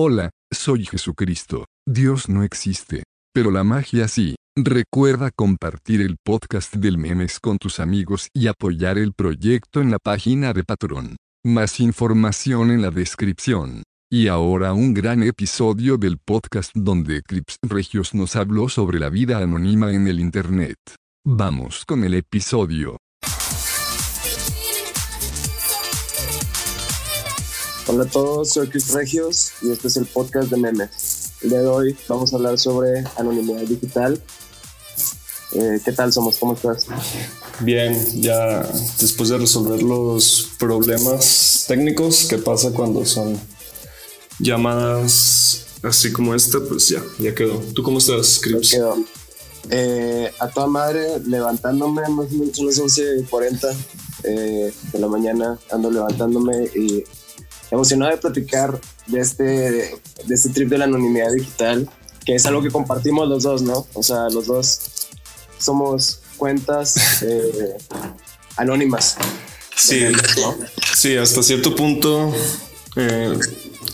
Hola, soy Jesucristo. Dios no existe. Pero la magia sí. Recuerda compartir el podcast del memes con tus amigos y apoyar el proyecto en la página de Patreon. Más información en la descripción. Y ahora un gran episodio del podcast donde Crips Regios nos habló sobre la vida anónima en el Internet. Vamos con el episodio. Hola a todos, soy Chris Regios y este es el podcast de memes. El día de hoy vamos a hablar sobre anonimidad digital. Eh, ¿Qué tal somos? ¿Cómo estás? Bien, ya después de resolver los problemas técnicos que pasa cuando son llamadas así como esta, pues ya, ya quedó. ¿Tú cómo estás, Chris? Ya quedó. Eh, a toda madre, levantándome, más o menos unas 11.40 eh, de la mañana, ando levantándome y emocionado de platicar de este, de este trip de la anonimidad digital, que es algo que compartimos los dos, ¿no? O sea, los dos somos cuentas eh, anónimas. Sí, sí, hasta cierto punto. eh,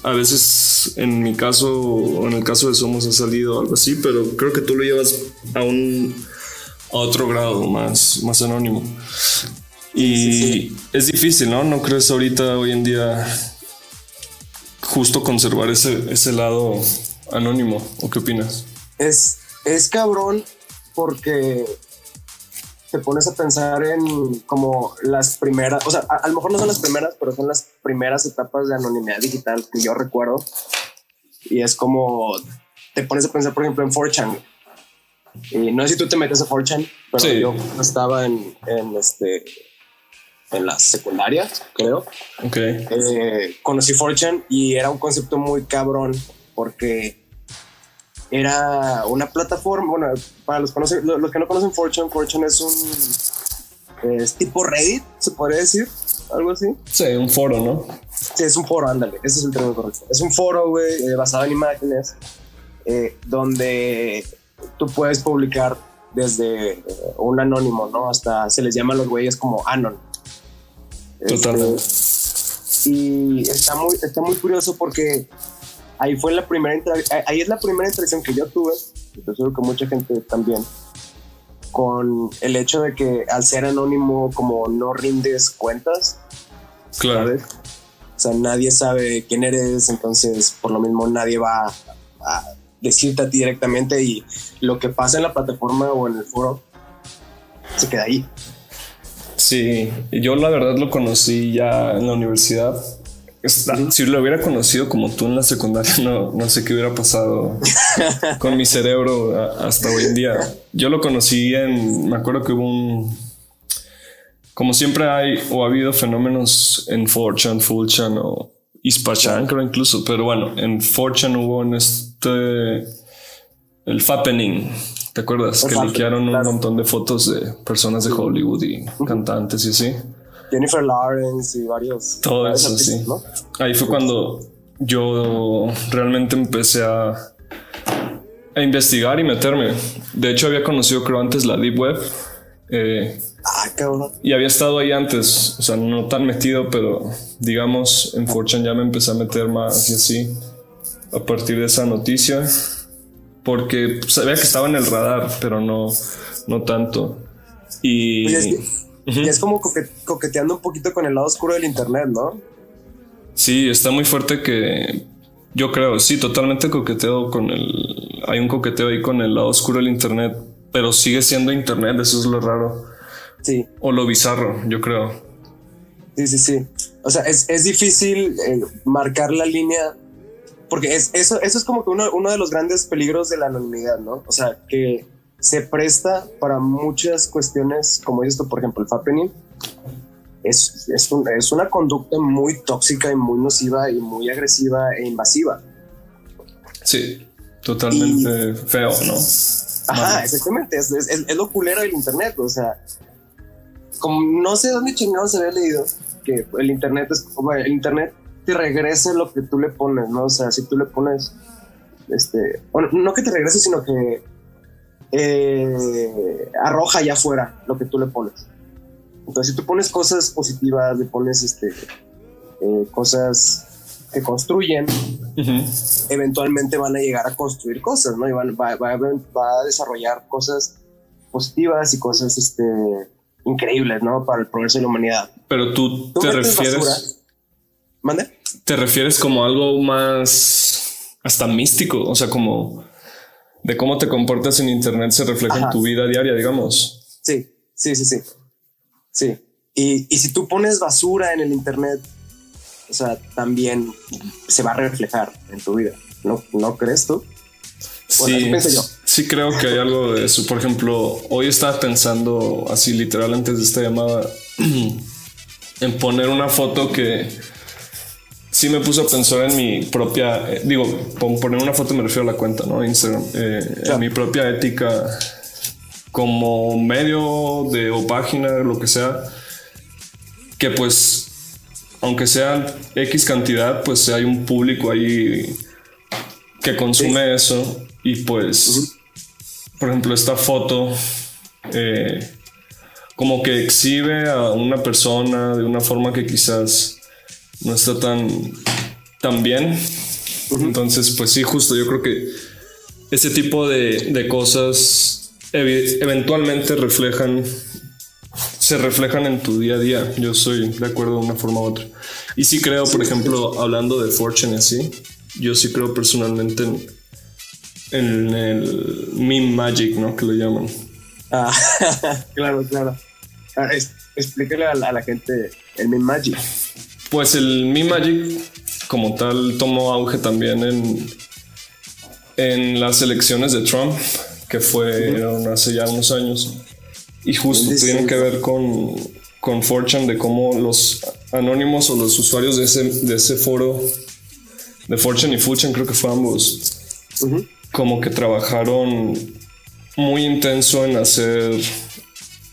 a veces en mi caso o en el caso de Somos ha salido algo así, pero creo que tú lo llevas a un a otro grado más, más anónimo. Y es difícil, ¿no? ¿No crees ahorita hoy en día justo conservar ese, ese lado anónimo? ¿O qué opinas? Es, es cabrón porque te pones a pensar en como las primeras, o sea, a, a, lo mejor no son las primeras, pero son las primeras etapas de anonimidad digital que yo recuerdo. Y es como, te pones a pensar, por ejemplo, en 4chan. Y no sé si tú te metes a 4chan, pero Sí. yo estaba en, en, este, en la secundaria, creo. Ok. Eh, conocí 4chan y era un concepto muy cabrón porque era una plataforma, bueno, para los, conoce- lo- los que no conocen 4chan, 4chan es un es tipo Reddit, se podría decir, algo así. Sí, un foro, ¿no? Sí, es un foro, ándale, ese es el término correcto. Es un foro, güey, eh, basado en imágenes, eh, donde tú puedes publicar desde eh, un anónimo, ¿no? Hasta se les llama a los güeyes como Anon. Este, Totalmente. y está muy, está muy curioso porque ahí fue la primera ahí es la primera interacción que yo tuve, y estoy seguro que mucha gente también, con el hecho de que al ser anónimo como no rindes cuentas, Claro. ¿sabes? O sea, nadie sabe quién eres, entonces por lo mismo nadie va a decirte a ti directamente y lo que pasa en la plataforma o en el foro se queda ahí. Sí, yo la verdad lo conocí ya en la universidad. Está- Si lo hubiera conocido como tú en la secundaria, no, no sé qué hubiera pasado con mi cerebro a- hasta hoy en día. Yo lo conocí en, me acuerdo que hubo un, como siempre hay o ha habido fenómenos en 4chan, Fullchan o Ispachan, creo incluso, pero bueno, en 4chan hubo en este, el Fappening. ¿Te acuerdas? El que liquearon un montón de fotos de personas de Hollywood y cantantes y así. Jennifer Lawrence y varios. Todo eso, artistas, sí. ¿no? Ahí fue cuando yo realmente empecé a, a investigar y meterme. De hecho, había conocido, creo, antes la Deep Web. eh, Ah, cabrón. y había estado ahí antes, o sea, no tan metido, pero digamos, en 4chan ya me empecé a meter más y así, a partir de esa noticia, porque sabía que estaba en el radar, pero no, no tanto. Y... Oye, es que- Y es como coque- coqueteando un poquito con el lado oscuro del internet, ¿no? Sí, está muy fuerte que yo creo, sí, totalmente coqueteo con el... Hay un coqueteo ahí con el lado oscuro del Internet, pero sigue siendo Internet, eso es lo raro. Sí, O lo bizarro, yo creo. sí, sí, sí. O sea, es, es difícil eh, marcar la línea, porque es, eso, eso es como que uno, uno de los grandes peligros de la anonimidad, ¿no? O sea, que se presta para muchas cuestiones, como tú, por ejemplo, el fappening. Es, es, un- es una conducta muy tóxica y muy nociva y muy agresiva e invasiva. Sí, totalmente feo, ¿no? Ajá, exactamente. Es, es- es lo culero del internet. O sea, como no sé dónde chingados se había leído que el internet es como el internet te regresa lo que tú le pones, ¿no? O sea, si tú le pones, este, no que te regrese, sino que eh, arroja allá afuera lo que tú le pones. Entonces, si tú pones cosas positivas, le pones este, eh, cosas que construyen, eventualmente van a llegar a construir cosas, ¿no? Y van, va, va, va, a desarrollar cosas positivas y cosas este, increíbles, ¿no? Para el progreso de la humanidad. Pero tú, te refieres... ¿Mande? ¿Te refieres como algo más hasta místico? O sea, como de cómo te comportas en Internet se refleja en tu vida diaria, digamos. Sí, sí, sí, sí. Sí. Y, y si tú pones basura en el Internet, o sea, también se va a reflejar en tu vida. ¿No, ¿no crees tú? sí, yo. sí creo que hay algo de eso. Por ejemplo, hoy estaba pensando así literal antes de esta llamada en poner una foto que sí me puso a pensar en mi propia, eh, digo, poner una foto me refiero a la cuenta, ¿no? Instagram, eh, en mi propia ética como medio de o página, lo que sea, que pues aunque sea X cantidad, pues hay un público ahí que consume eso y pues, por ejemplo, esta foto eh, como que exhibe a una persona de una forma que quizás no está tan, tan bien. Entonces, pues sí, justo yo creo que ese tipo de, de cosas eventualmente reflejan se reflejan en tu día a día. Yo soy de acuerdo de una forma u otra. Y sí creo, por ejemplo, hablando de Fortune así, yo sí creo personalmente en, el meme magic, ¿no? Que lo llaman. Ah, claro, claro. Ah, explíquele a la, gente el meme magic. Pues el meme magic como tal tomó auge también en, en las elecciones de Trump, que fue hace ya unos años. Y justo tiene que ver con, con Fortune, de cómo los anónimos o los usuarios de ese, de ese foro, de Fortune y Fortune, creo que fue ambos, como que trabajaron muy intenso en hacer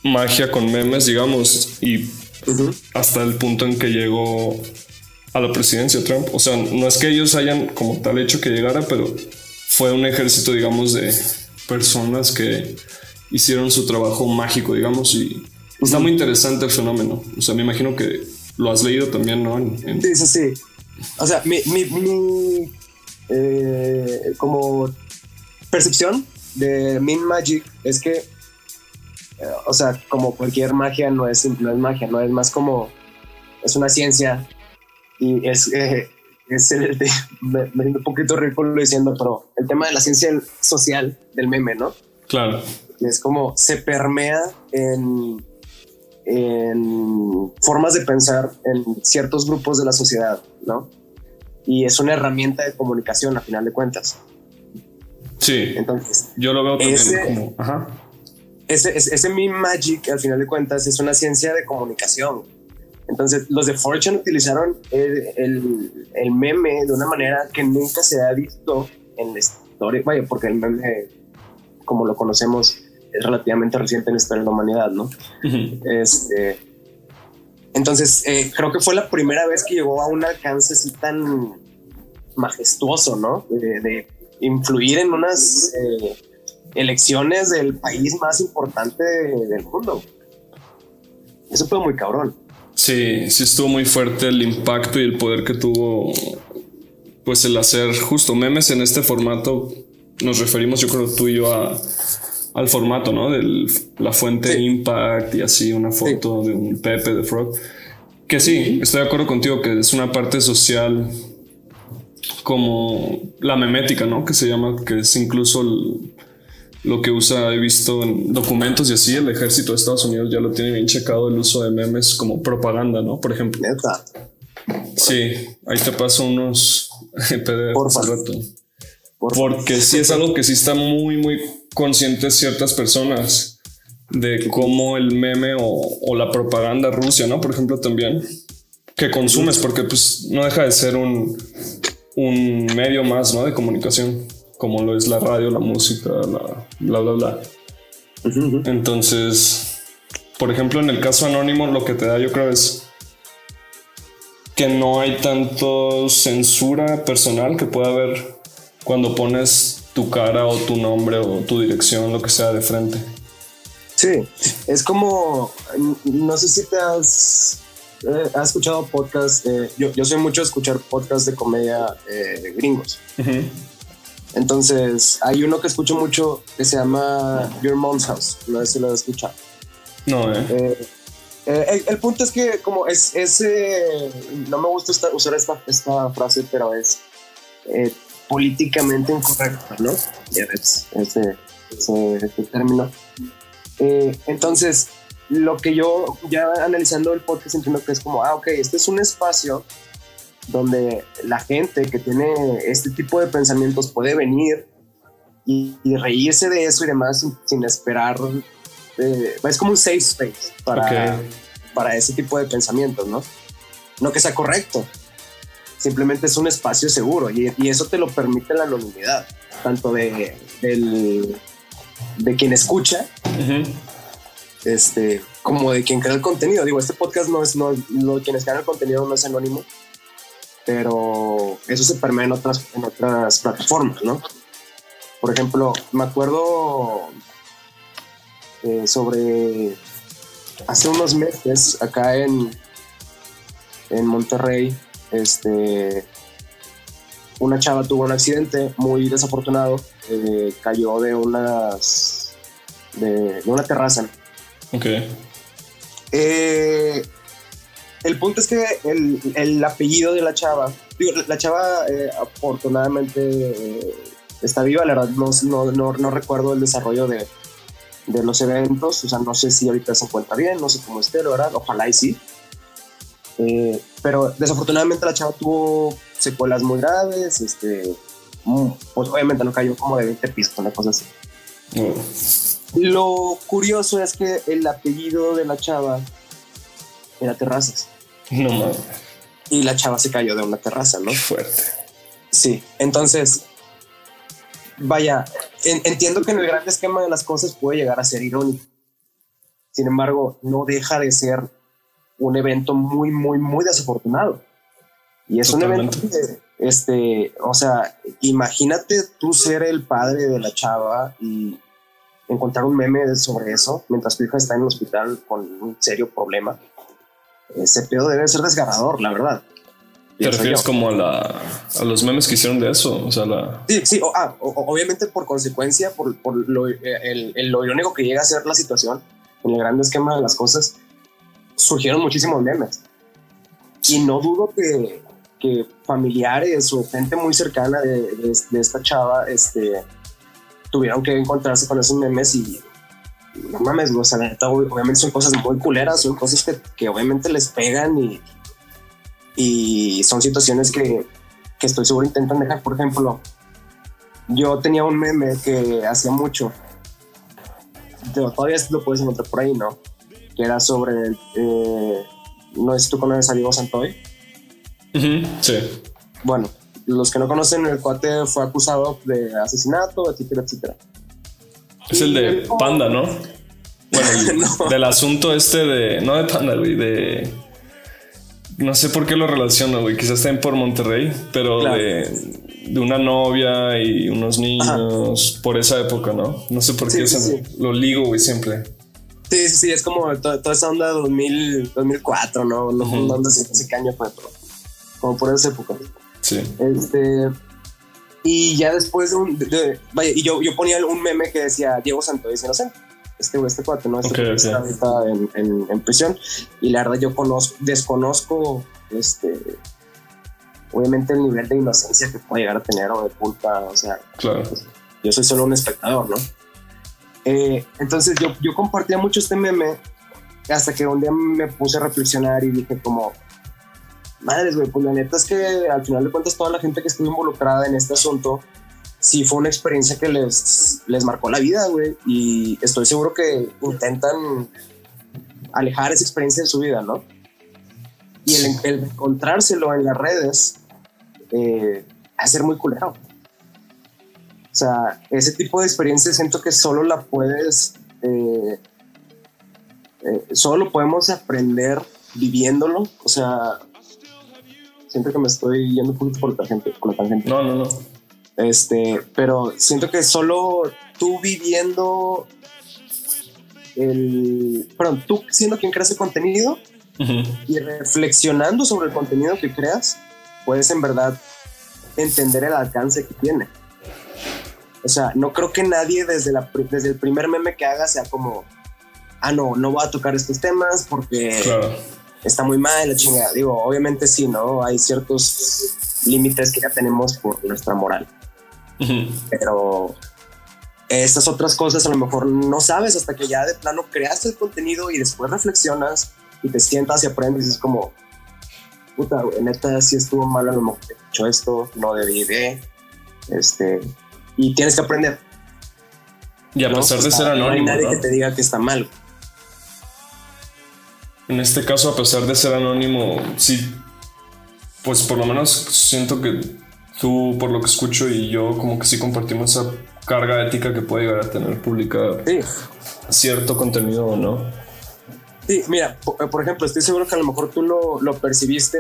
magia con memes, digamos, y hasta el punto en que llegó a la presidencia Trump. O sea, no es que ellos hayan como tal hecho que llegara, pero fue un ejército, digamos, de personas que hicieron su trabajo mágico, digamos, y está muy interesante el fenómeno. O sea, me imagino que lo has leído también, ¿no? Sí, sí, sí. O sea, mi, mi, eh, como percepción de Min Magic es que, o sea, como cualquier magia no es, no es magia, no es más como, es una ciencia y es, eh, es el, me, me un poquito ridículo diciendo, pero el tema de la ciencia social del meme, ¿no? Claro es como se permea en, en formas de pensar en ciertos grupos de la sociedad, ¿no? Y es una herramienta de comunicación a final de cuentas. Sí. Entonces, yo lo veo también ese, como, ajá. Ese, ese, meme magic, al final de cuentas, es una ciencia de comunicación. Entonces, los de Fortune utilizaron el, el, el, meme de una manera que nunca se ha visto en la historia. Vaya, porque el meme, como lo conocemos, es relativamente reciente en la historia de la humanidad, ¿no? este, entonces, eh, creo que fue la primera vez que llegó a un alcance así tan majestuoso, ¿no? De, influir en unas eh, elecciones del país más importante del mundo. Eso fue muy cabrón. Sí, sí estuvo muy fuerte el impacto y el poder que tuvo, pues el hacer justo memes en este formato. Nos referimos, yo creo, tú y yo a al formato, ¿no? De la fuente Impact y así una foto de un Pepe de Frog. Que sí, estoy de acuerdo contigo que es una parte social como la memética, ¿no? Que se llama, que es incluso lo que usa, he visto en documentos y así, el ejército de Estados Unidos ya lo tiene bien checado el uso de memes como propaganda, ¿no? Por ejemplo. Sí, ahí te paso unos PDF por rato. Porque sí es algo que sí está muy, muy conscientes ciertas personas de cómo el meme o, la propaganda rusa, ¿no? Por ejemplo, también que consumes, porque pues no deja de ser un, un medio más, ¿no? De comunicación, como lo es la radio, la música, la bla, bla, bla. Entonces, por ejemplo, en el caso anónimo, lo que te da yo creo es que no hay tanto censura personal que pueda haber cuando pones tu cara o tu nombre o tu dirección, lo que sea de frente. Sí, es como, no sé si te has eh, has escuchado podcasts, eh, yo, yo soy mucho de escuchar podcasts de comedia eh, gringos. Entonces, hay uno que escucho mucho que se llama Your Mom's House. No sé si lo has escuchado. No, eh. Eh, eh, el, el punto es que como es, es eh, no me gusta esta- usar esta, esta frase, pero es eh, políticamente incorrecto, ¿no? Ya ves, ese, ese, ese término. Entonces, lo que yo ya analizando el podcast entiendo que es como, ah, ok, este es un espacio donde la gente que tiene este tipo de pensamientos puede venir y, y reírse de eso y demás sin, sin esperar. eh, es como un safe space para, Ok. para ese tipo de pensamientos, ¿no? No que sea correcto, simplemente es un espacio seguro y, y eso te lo permite la anonimidad, tanto de, del- de quien escucha este, como de quien crea el contenido. Digo, este podcast no es, no, no- quienes crean el contenido no es anónimo, pero eso se permea en otras, en otras plataformas, ¿no? Por ejemplo, me acuerdo eh, sobre hace unos meses acá en, en Monterrey, este, una chava tuvo un accidente muy desafortunado, eh, cayó de unas de, de una terraza Ok. eh, el punto es que el, el apellido de la chava, digo, la, chava eh, afortunadamente eh, está viva, la verdad no, no, no, no recuerdo el desarrollo de, de los eventos, o sea, no sé si ahorita se encuentra bien, no sé cómo esté, la verdad, ojalá y sí. Eh, pero desafortunadamente la chava tuvo secuelas muy graves, este, mm, pues obviamente no cayó como de 20 pisos, una cosa así. Oh. Lo curioso es que el apellido de la chava era Terrazas. No mames. Y la chava se cayó de una terraza, ¿no? Qué fuerte. Sí. Entonces, vaya, en- entiendo que en el gran esquema de las cosas puede llegar a ser irónico. Sin embargo, no deja de ser un evento muy, muy, muy desafortunado. Y es un evento que, este, o sea, imagínate tú ser el padre de la chava y encontrar un meme sobre eso mientras tu hija está en el hospital con un serio problema. Ese pedo debe ser desgarrador, la verdad. ¿Te refieres yo. como a, la, a los memes que hicieron de eso? O sea, la. Sí, sí, o- ah, o- o- obviamente por consecuencia, por, por lo, eh, el, el- lo irónico que llega a ser la situación, en el gran esquema de las cosas, surgieron muchísimos memes. Y no dudo que, que familiares o gente muy cercana de, de- de esta chava este, tuvieron que encontrarse con esos memes y no mames, o sea, neta, ob- obviamente son cosas muy culeras, son cosas que, que obviamente les pegan y, y son situaciones que, que estoy seguro intentan dejar. Por ejemplo, yo tenía un meme que hacía mucho, todavía lo puedes encontrar por ahí, ¿no? Que era sobre, eh, no sé si tú conoces a Diego Santoy. Ujú, Sí. Bueno, los que no conocen, el cuate fue acusado de asesinato, etcétera, etcétera. Es el de Panda, ¿no? Bueno, el- No. del asunto este de. No de Panda, güey, de. No sé por qué lo relaciono, güey. Quizás también por Monterrey, pero Claro. de, de una novia y unos niños por esa época, ¿no? No sé por Sí, qué sí, se lo ligo, güey, siempre. Sí, sí, sí, es como to- toda esa onda de 2000, 2004, ¿no? No, Ujú. no, no sé, no sé qué año fue, pero como por esa época. Sí. Este, y ya después de un. de- de- vaya, y yo, yo ponía un meme que decía Diego Santoy es inocente. Este, este cuate, ¿no? Este Ok, cuate ok. está en, en- en prisión. Y la verdad, yo conozco, desconozco, este. Obviamente, el nivel de inocencia que puede llegar a tener o de culpa. O sea, Claro. yo soy solo un espectador, ¿no? Eh, entonces yo, yo compartía mucho este meme hasta que un día me puse a reflexionar y dije como, madres, güey, pues la neta es que al final de cuentas toda la gente que estuvo involucrada en este asunto, sí fue una experiencia que les, les marcó la vida, güey, y estoy seguro que intentan alejar esa experiencia de su vida, ¿no? Y el, el encontrárselo en las redes eh, va a ser muy culero. O sea, ese tipo de experiencia siento que solo la puedes, eh, eh, solo lo podemos aprender viviéndolo. O sea, siento que me estoy yendo un poquito por la tangente. Por la tangente. No, no, no. Este, pero siento que solo tú viviendo el, perdón, tú siendo quien crea ese contenido, Y reflexionando sobre el contenido que creas, puedes en verdad entender el alcance que tiene. O sea, no creo que nadie desde, la, desde el primer meme que haga sea como, ah, no, no voy a tocar estos temas porque está muy mal la chingada. Digo, obviamente sí, ¿no? Hay ciertos límites que ya tenemos por nuestra moral. Pero estas otras cosas a lo mejor no sabes hasta que ya de plano creaste el contenido y después reflexionas y te sientas y aprendes es como, puta, en neta sí estuvo mal a lo mejor he hecho esto, no debí de, este, y tienes que aprender. Y a pesar de ser anónimo. No hay nadie que te diga que está mal. En este caso, a pesar de ser anónimo, sí, pues por lo menos siento que tú, por lo que escucho, y yo como que sí compartimos esa carga ética que puede llegar a tener publicar cierto contenido o no. Sí, mira, eh, por, ejemplo, estoy seguro que a lo mejor tú lo, lo percibiste.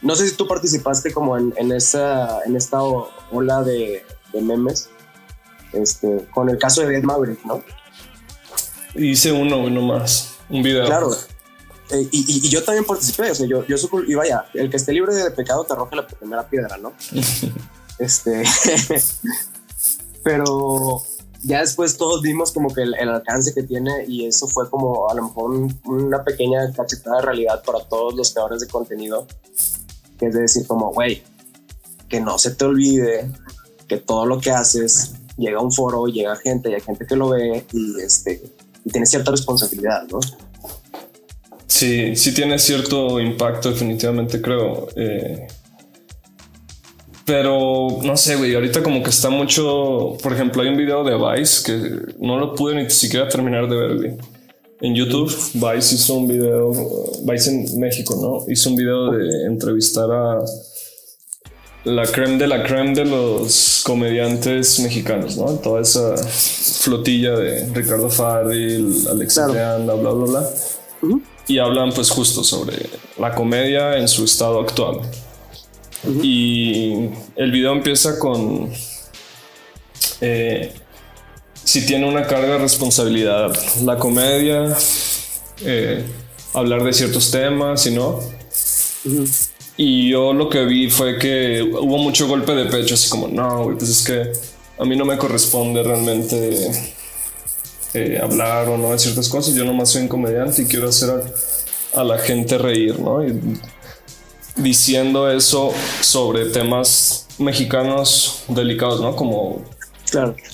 No sé si tú participaste como en, en esa, en esta ola de, de memes, este, con el caso de Dead Maverick, ¿no? Hice uno, uno más, un video. Claro. Eh, y, y, yo también participé, o sea, yo, yo y vaya, el que esté libre de pecado te arroja la primera piedra, ¿no? este, pero ya después todos vimos como que el, alcance que tiene y eso fue como a lo mejor una pequeña cachetada de realidad para todos los creadores de contenido, que es de decir como, güey, que no se te olvide que todo lo que haces llega a un foro, llega gente y hay gente que lo ve y, este, y tiene cierta responsabilidad, ¿no? Sí, sí tiene cierto impacto definitivamente creo. Eh, pero no sé, güey, ahorita como que está mucho, por ejemplo, hay un video de Vice que no lo pude ni siquiera terminar de ver, güey. En YouTube, Vice hizo un video, Vice en México, ¿no? Hizo un video de entrevistar a la creme de la creme de los comediantes mexicanos, ¿no? Toda esa flotilla de Ricardo Farril, Alex claro. bla, bla, bla. Y hablan pues justo sobre la comedia en su estado actual. Y el video empieza con eh, si tiene una carga de responsabilidad la comedia, eh, hablar de ciertos temas y no. Y yo lo que vi fue que hubo mucho golpe de pecho, así como, no, pues es que a mí no me corresponde realmente eh, hablar o no de ciertas cosas. Yo nomás soy un comediante y quiero hacer a, la gente reír, ¿no? Y diciendo eso sobre temas mexicanos delicados, ¿no? Como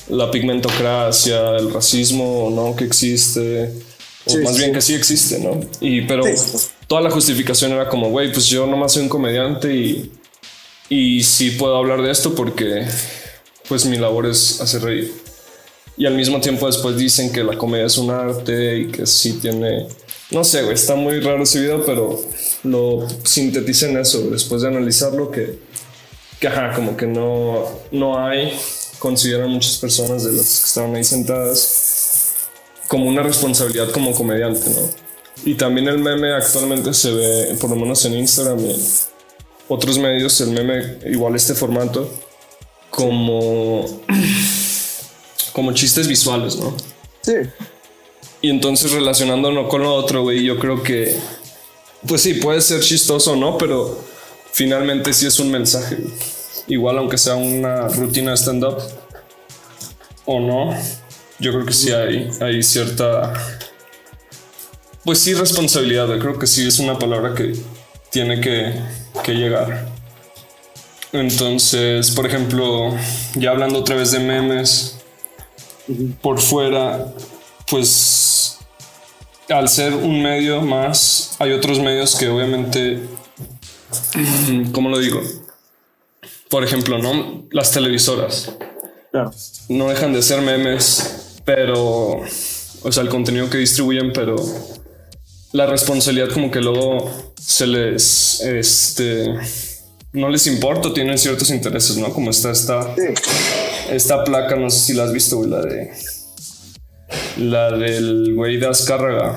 la pigmentocracia, el racismo, ¿no? Que existe. o más bien que sí existe, ¿no? Y pero toda la justificación era como, güey, pues yo nomás soy un comediante y, y sí puedo hablar de esto porque pues mi labor es hacer reír. Y al mismo tiempo después dicen que la comedia es un arte y que sí tiene... No sé, güey, está muy raro ese video, pero lo sinteticen eso después de analizarlo que, que ajá, como que no, no hay, consideran muchas personas de las que estaban ahí sentadas como una responsabilidad como comediante, ¿no? Y también el meme actualmente se ve, por lo menos en Instagram y en otros medios, el meme, igual este formato, como, como chistes visuales, ¿no? Sí. Y entonces relacionándonos con lo otro, güey, yo creo que, pues sí, puede ser chistoso o no, pero finalmente sí es un mensaje. Igual aunque sea una rutina de stand-up o no, yo creo que sí hay, hay cierta pues sí, responsabilidad. Creo que sí es una palabra que tiene que, llegar. Entonces, por ejemplo, ya hablando otra vez de memes, por fuera, pues al ser un medio más, hay otros medios que obviamente, ¿cómo lo digo? Por ejemplo, ¿no? Las televisoras. No dejan de ser memes, pero, o sea, el contenido que distribuyen, pero la responsabilidad como que luego se les, este, no les importa, tienen ciertos intereses, ¿no? Como está esta, esta placa, no sé si la has visto, güey, la de, la del güey de Azcárraga.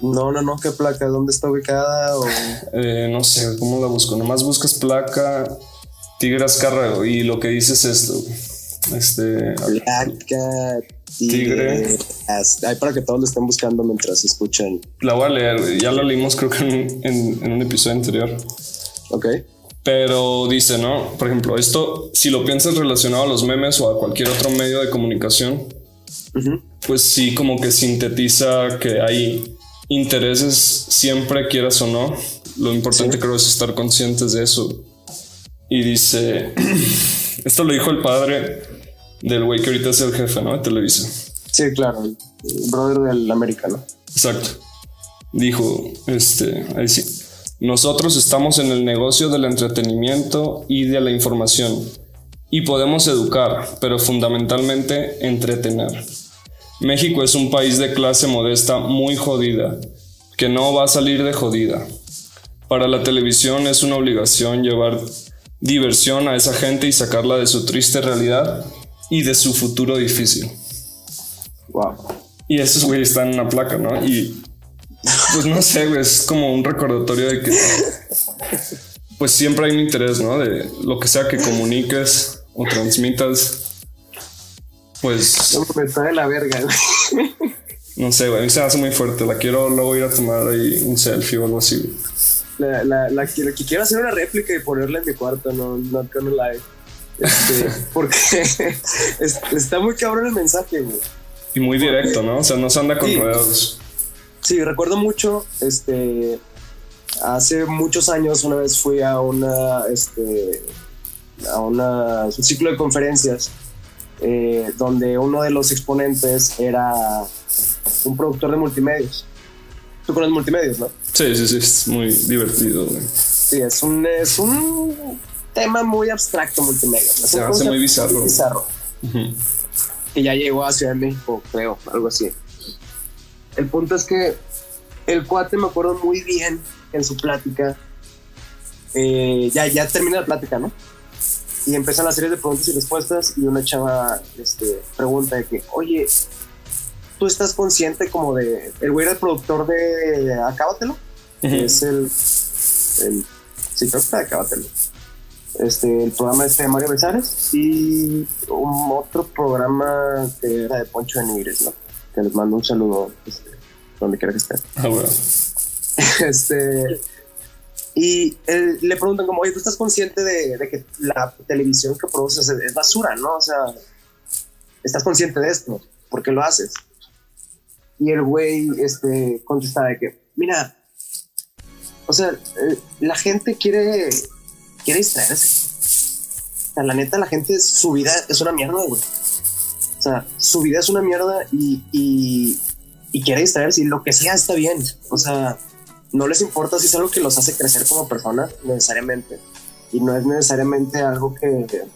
No, no, no, ¿qué placa? ¿Dónde está ubicada? Eh, no sé, ¿cómo la busco? Nomás buscas placa Tigre Azcárraga y lo que dice es esto. Este. Placa Tigre. Ahí para que todos lo estén buscando mientras escuchan. La voy a leer, ya la leímos creo que en, un episodio anterior. Ok. Pero dice, ¿no? Por ejemplo, esto, si lo piensas relacionado a los memes o a cualquier otro medio de comunicación, pues sí, como que sintetiza que hay intereses siempre, quieras o no. Lo importante creo es estar conscientes de eso. Y dice, esto lo dijo el padre del güey que ahorita es el jefe, ¿no? De Televisa. Sí, claro, el brother del americano. Exacto. Dijo, este, ahí sí. Nosotros estamos en el negocio del entretenimiento y de la información. Y podemos educar, pero fundamentalmente entretener. México es un país de clase modesta muy jodida, que no va a salir de jodida. Para la televisión es una obligación llevar diversión a esa gente y sacarla de su triste realidad y de su futuro difícil. Wow. Y esos güeyes están en una placa, ¿no? Y pues no sé, güey, es como un recordatorio de que pues siempre hay un interés, ¿no? De lo que sea que comuniques o transmitas. Pues. Está de la verga, güey. No sé, güey, a mí se hace muy fuerte. La quiero luego ir a tomar ahí un selfie o algo así. La, la, la, que quiero hacer una réplica y ponerla en mi cuarto, no, no gonna lie. Este, porque está muy cabrón el mensaje, güey. Y muy directo, ¿no? O sea, no se anda con rodeos. Sí, recuerdo mucho, este, hace muchos años una vez fui a una, este, a una, un ciclo de conferencias eh, donde uno de los exponentes era un productor de multimedios. Tú conoces multimedios, ¿no? Sí, sí, sí, es muy divertido. Güey. Sí, es un, es un tema muy abstracto multimedia. Se hace muy bizarro. bizarro. Y ya llegó a Ciudad de México, creo, algo así. El punto es que el cuate me acuerdo muy bien en su plática. Eh, ya, ya termina la plática, ¿no? Y empiezan la serie de preguntas y respuestas y una chava este, pregunta de que, oye, ¿tú estás consciente como de... El güey era el productor de Acábatelo, es el, el... Sí, creo que Acábatelo este, el programa este de Mario Besares y un otro programa que era de Poncho de Nigres, ¿no? Que les mando un saludo este, donde quiera que estén. Ah, bueno. este, y le preguntan como, oye, ¿tú estás consciente de, que la televisión que produces es, basura, no? O sea, ¿estás consciente de esto? ¿Por qué lo haces? Y el güey este, contesta de que, mira, o sea, eh, la gente quiere quiere distraerse. O sea, la neta, la gente, su vida es una mierda, güey. O sea, su vida es una mierda y, y, quiere distraerse y lo que sea está bien. O sea, no les importa si es algo que los hace crecer como personas, necesariamente. Y no es necesariamente algo que,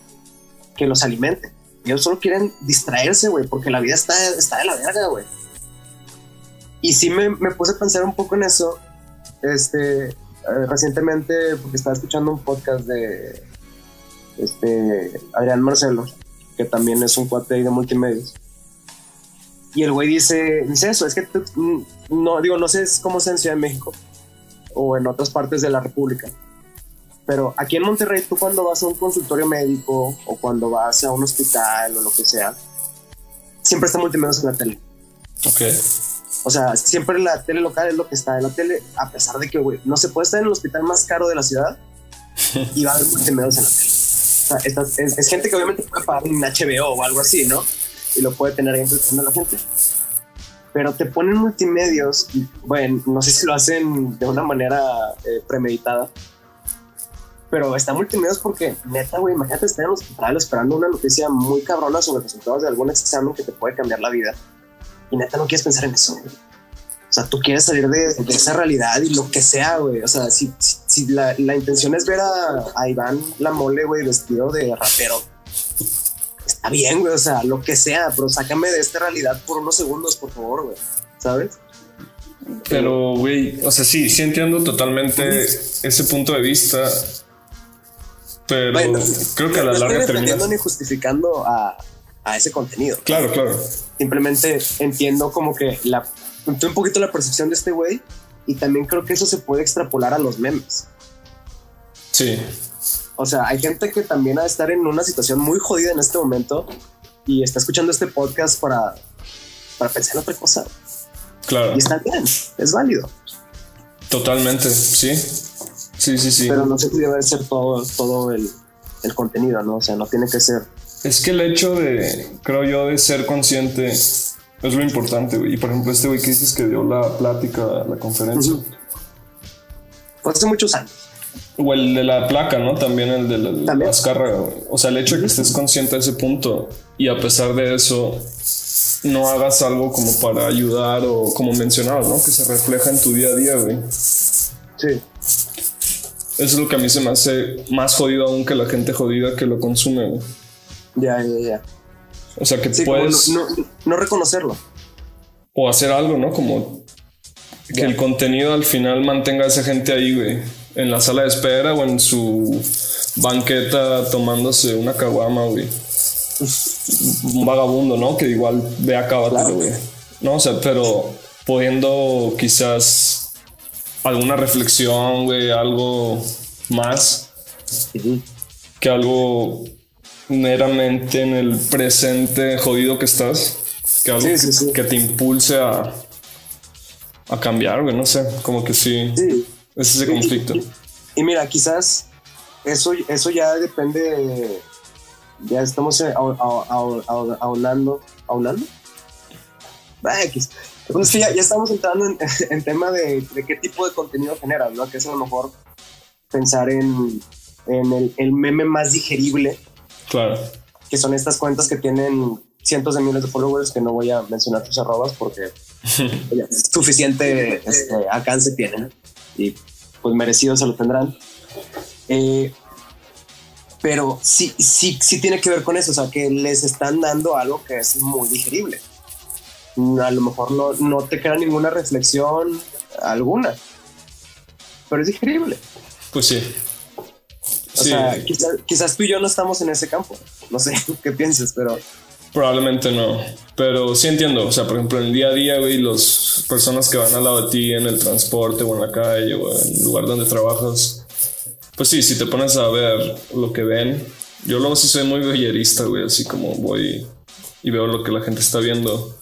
que los alimente. Ellos solo quieren distraerse, güey, porque la vida está, está de la verga, güey. Y sí me, me puse a pensar un poco en eso. Este, eh, recientemente, porque estaba escuchando un podcast de este Adrián Marcelo, que también es un cuate de multimedios. Y el güey dice, dice eso, es que mm, no, digo, no sé cómo sea en Ciudad de México o en otras partes de la República. Pero aquí en Monterrey, tú cuando vas a un consultorio médico o cuando vas a un hospital o lo que sea, siempre está multimedios en la tele. Ok. O sea, siempre la tele local es lo que está en la tele, a pesar de que, güey, no se puede estar en el hospital más caro de la ciudad y va a haber multimedios en la tele. O sea, es, gente que obviamente puede pagar un HBO o algo así, ¿no? Y lo puede tener ahí a la gente. Pero te ponen multimedios, y, bueno, no sé si lo hacen de una manera eh, premeditada, pero está multimedios porque, neta, güey, imagínate estar en el hospital esperando una noticia muy cabrona sobre resultados de algún examen que te puede cambiar la vida y neta no quieres pensar en eso. O sea, tú quieres salir de, esa realidad y lo que sea, güey. O sea, si, si, la, la, intención es ver a, a Iván la mole, güey, vestido de rapero, está bien, güey. O sea, lo que sea, pero sácame de esta realidad por unos segundos, por favor, güey. ¿Sabes? Pero, güey, o sea, sí, sí entiendo totalmente ese punto de vista. Pero creo que a la no larga estoy ni justificando a, a ese contenido. Claro, claro. Simplemente entiendo como que la, un poquito la percepción de este güey y también creo que eso se puede extrapolar a los memes. Sí. O sea, hay gente que también ha de estar en una situación muy jodida en este momento y está escuchando este podcast para para pensar en otra cosa. Claro. Y está bien, es válido. Totalmente, sí. Sí, sí, sí. Pero no sé si debe ser todo, todo el, el contenido, ¿no? O sea, no tiene que ser. Es que el hecho de, creo yo, de ser consciente es lo importante, güey. Y por ejemplo, este güey que dices que dio la plática, la conferencia. Fue hace muchos años. O el de la placa, ¿no? También el de la, güey. O sea, el hecho de que estés consciente de ese punto y a pesar de eso no hagas algo como para ayudar o como mencionabas, ¿no? Que se refleja en tu día a día, güey. Sí. Eso es lo que a mí se me hace más jodido aún que la gente jodida que lo consume, güey. Ya, ya, ya. O sea, que Sí, puedes... no, no, no reconocerlo. o hacer algo, ¿no? Como que el contenido al final mantenga a esa gente ahí, güey, en la sala de espera o en su banqueta tomándose una caguama, güey. Un vagabundo, ¿no? Que igual ve acá, Claro. güey. No, o sea, pero pudiendo quizás alguna reflexión, güey, algo más que algo meramente en el presente jodido que estás, que algo Sí, sí, sí. que te impulse a, a cambiar, güey, no sé, como que sí, Sí. es ese conflicto. Y, y mira, quizás eso, eso ya depende. de- ya estamos eh, au- au- au- au- aunando. ¿Aunando? Entonces, sí, ya, ya estamos entrando en, en tema de, de qué tipo de contenido generas, ¿no? Que es a lo mejor pensar en, en el, el meme más digerible, Claro, que son estas cuentas que tienen cientos de miles de followers, que no voy a mencionar tus arrobas porque ya, suficiente este, alcance tienen y pues merecidos se lo tendrán. Eh, pero sí, sí, sí tiene que ver con eso, o sea, que les están dando algo que es muy digerible. A lo mejor no, no te queda ninguna reflexión alguna, pero es digerible. pues sí. O Sí, sea, quizás, quizás tú y yo no estamos en ese campo. No sé qué pienses, pero probablemente no, pero sí entiendo, o sea, por ejemplo, en el día a día, güey, las personas que van al lado de ti en el transporte o en la calle o en el lugar donde trabajas, pues sí, si te pones a ver lo que ven, yo luego sí soy muy bellerista, güey, así como voy y veo lo que la gente está viendo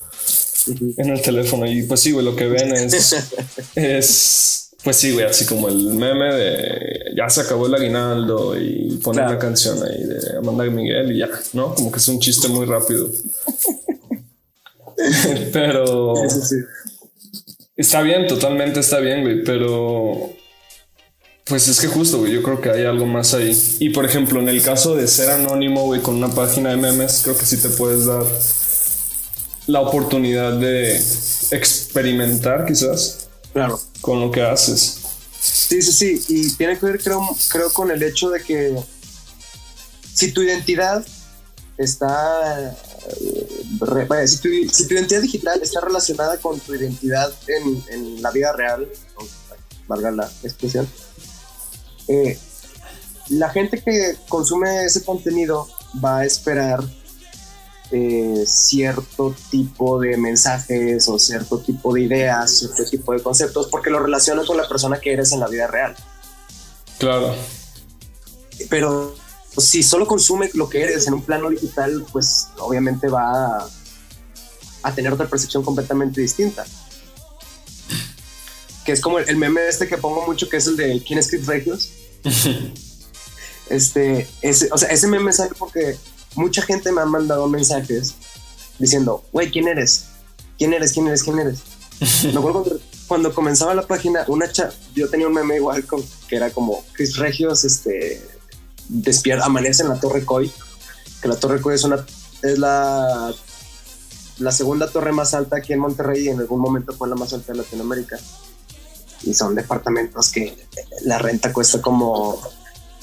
en el teléfono. Y pues sí, güey, lo que ven es, es, pues sí, güey, así como el meme de ya se acabó el aguinaldo y ponen Claro. la canción ahí de Amanda Miguel y ya, ¿no? Como que es un chiste muy rápido. Pero sí, sí. está bien, totalmente está bien, güey, pero pues es que justo, güey, yo creo que hay algo más ahí. Y por ejemplo, en el caso de ser anónimo, güey, con una página de memes, creo que sí te puedes dar la oportunidad de experimentar quizás claro. con lo que haces. Sí, sí, sí. Y tiene que ver, creo, creo, con el hecho de que si tu identidad está. eh, si, tu, identidad digital está relacionada con tu identidad en, en la vida real, valga la expresión, eh, la gente que consume ese contenido va a esperar eh, cierto tipo de mensajes o cierto tipo de ideas, cierto tipo de conceptos, porque lo relaciona con la persona que eres en la vida real. Claro, Pero si solo consume lo que eres en un plano digital, pues obviamente va a, a tener otra percepción completamente distinta. Que es como el, el meme este que pongo mucho, que es el de ¿Quién es Chris Regios? este, ese, o sea, ese meme sale porque mucha gente me ha mandado mensajes diciendo, güey, ¿quién eres? ¿Quién eres? ¿Quién eres? ¿Quién eres? Me acuerdo cuando, cuando comenzaba la página, una cha yo tenía un meme igual con, que era como Chris Regios, este, despierta, amanece en la Torre Coy, que la Torre Coy es una, es la, la segunda torre más alta aquí en Monterrey y en algún momento fue la más alta de Latinoamérica. Y son departamentos que la renta cuesta como,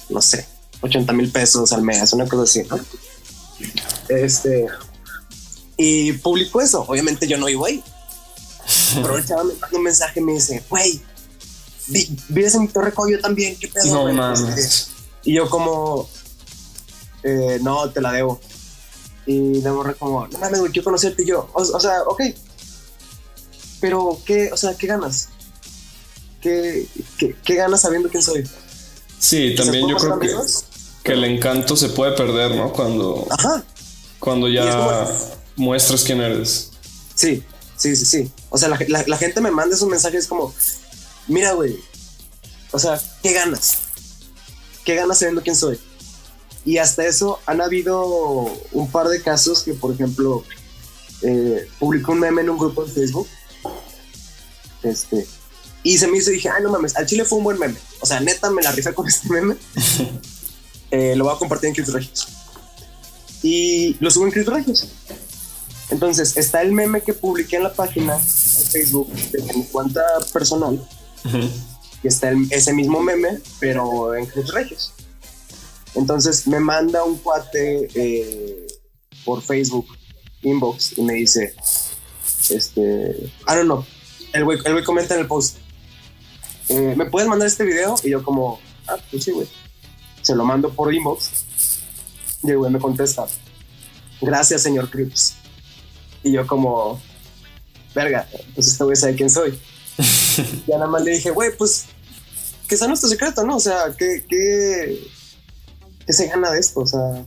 no sé, 80 mil pesos al mes, una cosa así, ¿no? Este, y publicó eso. Obviamente yo no vivo ahí. Pero el chaval me manda un mensaje y me dice, güey, vi- vives en mi torre yo también, ¿qué pedo? no güey?" mames. Y yo como, eh, no, te la debo. Y la morra como, no mames, güey, quiero conocerte. Y yo, o, o sea, ok. Pero, ¿qué, o sea, qué ganas? ¿Qué, qué, qué ganas sabiendo quién soy? Sí, también yo ¿Se creo que, amigos? Que el encanto se puede perder, ¿no? Cuando, Ajá. cuando ya muestras quién eres. Sí, sí, sí, sí. O sea, la, gente me manda esos mensajes como, mira, güey, o sea, ¿qué ganas? ¿Qué ganas sabiendo quién soy? Y hasta eso han habido un par de casos que, por ejemplo, eh, publicó un meme en un grupo de Facebook. Este, y se me hizo dije, ay, no mames, al chile fue un buen meme. O sea, neta, me la rifé con este meme. Eh, lo voy a compartir en Cristo Regios. Y lo subo en Cristo Regios. Entonces, está el meme que publiqué en la página de Facebook de mi cuenta personal. Y está ese mismo meme, pero en Cristo Regios. Entonces me manda un cuate eh, por Facebook, inbox, y me dice, este, I don't know, el güey, el güey comenta en el post, eh, ¿me puedes mandar este video? Y yo como, ah, pues sí, güey. Se lo mando por inbox. Y el güey me contesta, gracias, señor Crips. Y yo como, verga, pues este güey sabe quién soy. ya nada más le dije, güey, pues, que sea nuestro secreto, ¿no? O sea, ¿qué, qué, qué se gana de esto? O sea,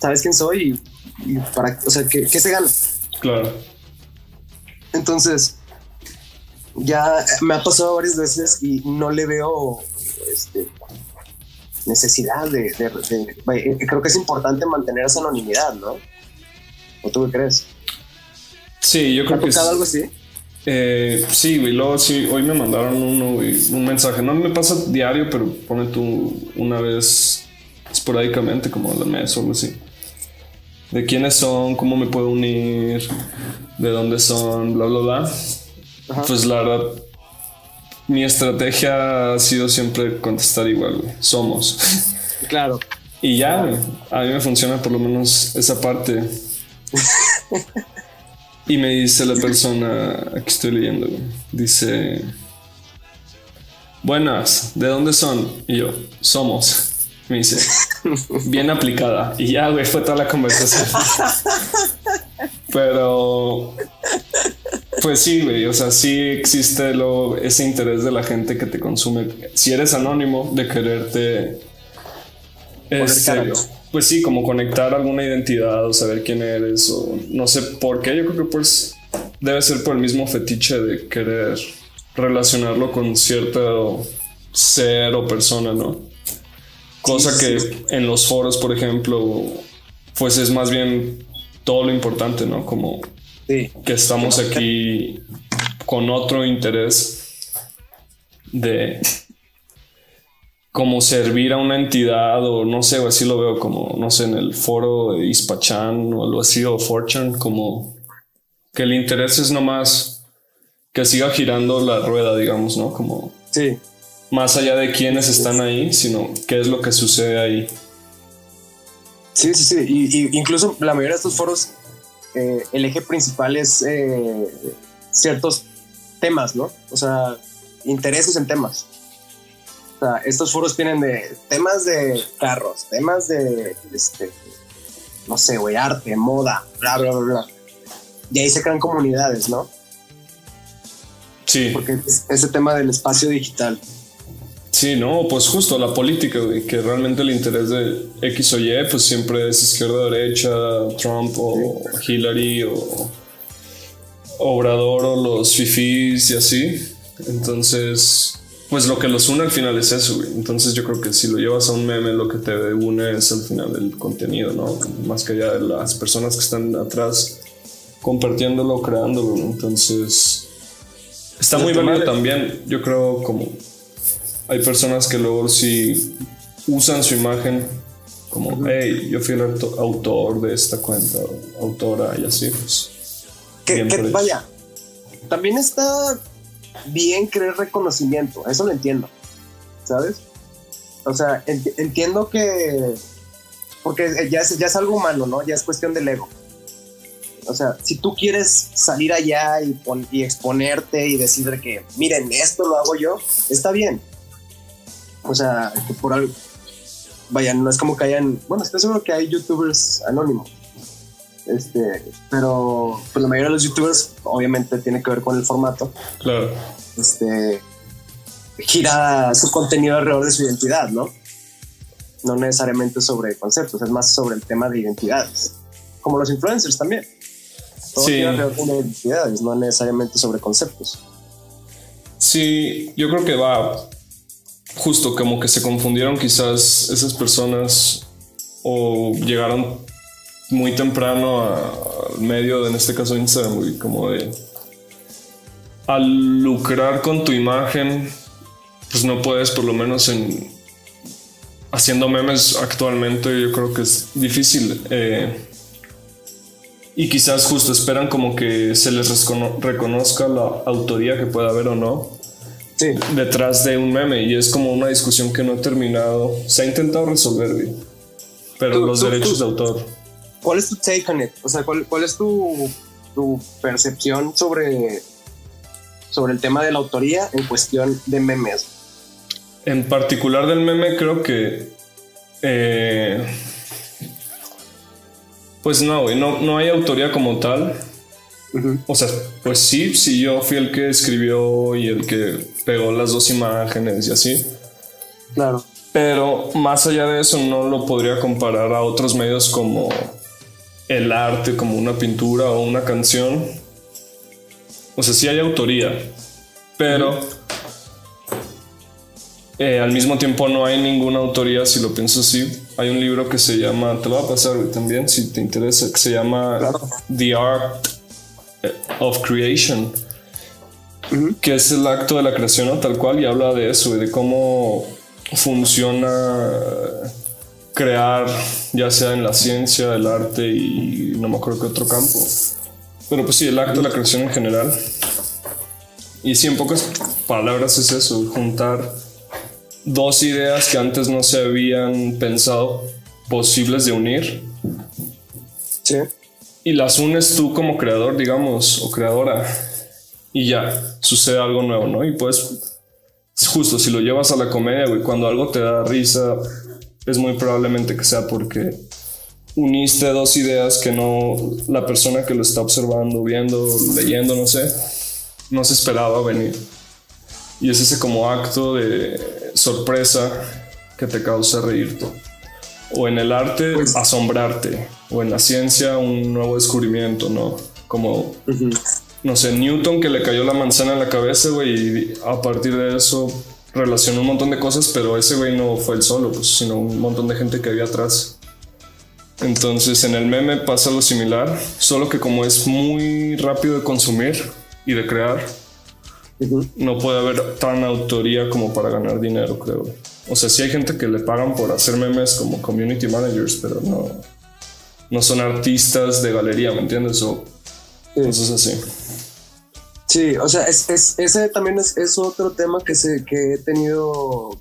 ¿sabes quién soy? Y, para, o sea, ¿qué, ¿qué se gana? Claro. Entonces, ya me ha pasado varias veces y no le veo este, necesidad de, Creo que es importante mantener esa anonimidad, ¿no? ¿O tú qué crees? Sí, yo creo que. ¿Has algo así? Eh, sí, güey. Luego sí, hoy me mandaron uno, un mensaje. No me pasa diario, pero pone tú una vez esporádicamente, como la mes o algo así. De quiénes son, cómo me puedo unir, de dónde son, bla, bla, bla. Pues la verdad, mi estrategia ha sido siempre contestar igual, Somos. Claro. Y ya, a mí me funciona por lo menos esa parte. y me dice la persona, aquí estoy leyendo, dice, buenas, ¿de dónde son? Y yo, somos. Me dice, bien aplicada. Y ya, güey, fue toda la conversación. Pero pues sí, güey, o sea, sí existe lo, ese interés de la gente que te consume. Si eres anónimo, de quererte... Este, pues sí, como conectar alguna identidad o saber quién eres o no sé por qué. Yo creo que pues debe ser por el mismo fetiche de querer relacionarlo con cierto ser o persona, ¿no? Cosa que en los foros, por ejemplo, pues es más bien todo lo importante, ¿no? Como que estamos aquí con otro interés de como servir a una entidad o no sé, o así lo veo como, no sé, en el foro de Ispachan o algo así, o Fortune, como que el interés es nomás que siga girando la rueda, digamos, ¿no? Como... Sí. Más allá de quiénes están ahí, sino qué es lo que sucede ahí. Sí, sí, sí. Y, incluso la mayoría de estos foros eh, el eje principal es eh, ciertos temas, ¿no? O sea, intereses en temas. O sea, estos foros tienen de temas de carros, temas de, este, no sé, güey, arte, moda, bla, bla, bla, bla. Y ahí se crean comunidades, ¿no? Sí. Porque ese tema del espacio digital Sí, no, pues justo la política, que realmente el interés de X o Y, pues siempre es izquierda, derecha, Trump o Hillary o Obrador o los fifís y así. Entonces, pues lo que los une al final es eso, güey. Entonces yo creo que si lo llevas a un meme, lo que te une es al final el contenido, ¿no? Más que allá de las personas que están atrás compartiéndolo, creándolo. Entonces, está muy válido también, yo creo, como hay personas que luego sí usan su imagen como, hey, yo fui el autor de esta cuenta, autora y así, pues. Que, vaya, también está bien creer reconocimiento, eso lo entiendo, ¿sabes? O sea, entiendo que, porque ya es, ya es algo humano, ¿no? Ya es cuestión del ego. O sea, si tú quieres salir allá y, y exponerte y decir que, miren, esto lo hago yo, está bien o sea, que por algo. Vaya, no es como que hayan. Bueno, estoy seguro que hay youtubers anónimos. Este, pero pues la mayoría de los youtubers obviamente tiene que ver con el formato. Claro. Este gira su contenido alrededor de su identidad, ¿no? No necesariamente sobre conceptos, es más sobre el tema de identidades. Como los influencers también. Todo Sí. gira alrededor de identidades, no necesariamente sobre conceptos. Sí, yo creo que va justo como que se confundieron quizás esas personas o llegaron muy temprano al medio, de, en este caso Instagram, güey, como de al lucrar con tu imagen, pues no puedes por lo menos en haciendo memes actualmente, yo creo que es difícil. eh, y quizás justo esperan como que se les recono- reconozca la autoría que pueda haber o no Sí, detrás de un meme y es como una discusión que no ha terminado. Se ha intentado resolver, güey. Pero Tú- los tú- derechos tú- de autor. ¿cuál es tu take on it? O sea, ¿cuál, cuál es tu, tu percepción sobre, sobre el tema de la autoría en cuestión de memes? En particular del meme creo que... eh, pues no, güey, no, no hay autoría como tal. O sea, pues sí, sí, yo fui el que escribió y el que pegó las dos imágenes y así. Claro. Pero más allá de eso no lo podría comparar a otros medios como el arte, como una pintura o una canción. O sea, sí hay autoría, pero eh, al mismo tiempo no hay ninguna autoría, si lo pienso así. Hay un libro que se llama, te lo voy a pasar también, si te interesa, que se llama Claro. The Art of Creation que es el acto de la creación ¿no? tal cual y habla de eso, de cómo funciona crear, ya sea en la ciencia, el arte y no me acuerdo qué otro campo. Pero pues sí, el acto de la creación en general. Y sí, en pocas palabras es eso, juntar dos ideas que antes no se habían pensado posibles de unir Sí. Y las unes tú como creador, digamos, o creadora, y ya sucede algo nuevo, ¿no? Y pues, justo si lo llevas a la comedia, güey, cuando algo te da risa, es muy probablemente que sea porque uniste dos ideas que no la persona que lo está observando, viendo, leyendo, no sé, no se esperaba venir. Y es ese como acto de sorpresa que te causa reírte. O en el arte, Pues- asombrarte. O en la ciencia, un nuevo descubrimiento, ¿no? Como, no sé, Newton que le cayó la manzana en la cabeza, güey, y a partir de eso relacionó un montón de cosas, pero ese güey no fue el solo, pues, sino un montón de gente que había atrás. Entonces en el meme pasa lo similar, solo que como es muy rápido de consumir y de crear, no puede haber tan autoría como para ganar dinero, creo. O sea, sí hay gente que le pagan por hacer memes como community managers, pero no, no son artistas de galería, ¿me entiendes? O Sí. cosas así. Sí, o sea, es, es- ese también es, es otro tema que, se, que he tenido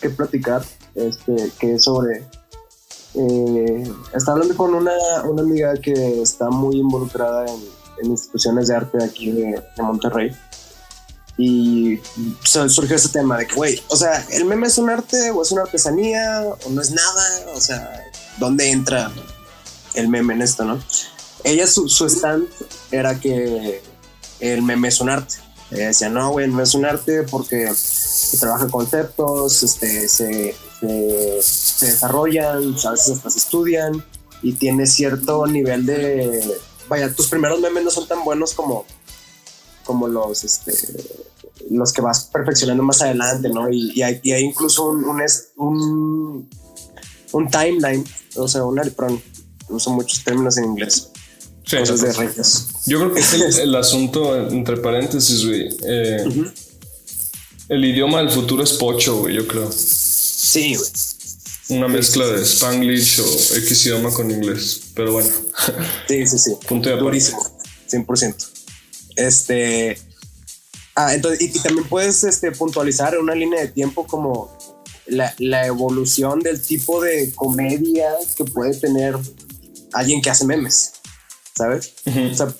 que platicar, este, que es sobre... eh, estaba hablando con una, una amiga que está muy involucrada en, en instituciones de arte de aquí de, de Monterrey. Y su- surgió ese tema de que, güey, o sea, ¿el meme es un arte o es una artesanía o no es nada? O sea, ¿dónde entra el meme en esto, no? Ella, su, stand era que el meme es un arte. Ella decía, no, güey, no es un arte porque se trabaja conceptos, este, se, se, desarrollan, a veces hasta se estudian y tiene cierto nivel de... Vaya, tus primeros memes no son tan buenos como, como los, este, los que vas perfeccionando más adelante, ¿no? Y, y hay, incluso un, un, un, timeline, o sea, un uso muchos términos en inglés, Sí, cosas de entonces, reyes. yo creo que es el, el asunto, entre paréntesis, güey. eh. El idioma del futuro es pocho, güey, yo creo. Sí, güey. Una mezcla de Spanglish o X idioma con inglés. Pero bueno, Sí, sí, sí. punto de aparte. Durísimo. 100%. Este. Ah, entonces, y, y también puedes este, puntualizar en una línea de tiempo como la, la evolución del tipo de comedia que puede tener alguien que hace memes, ¿sabes? Ujú. O sea,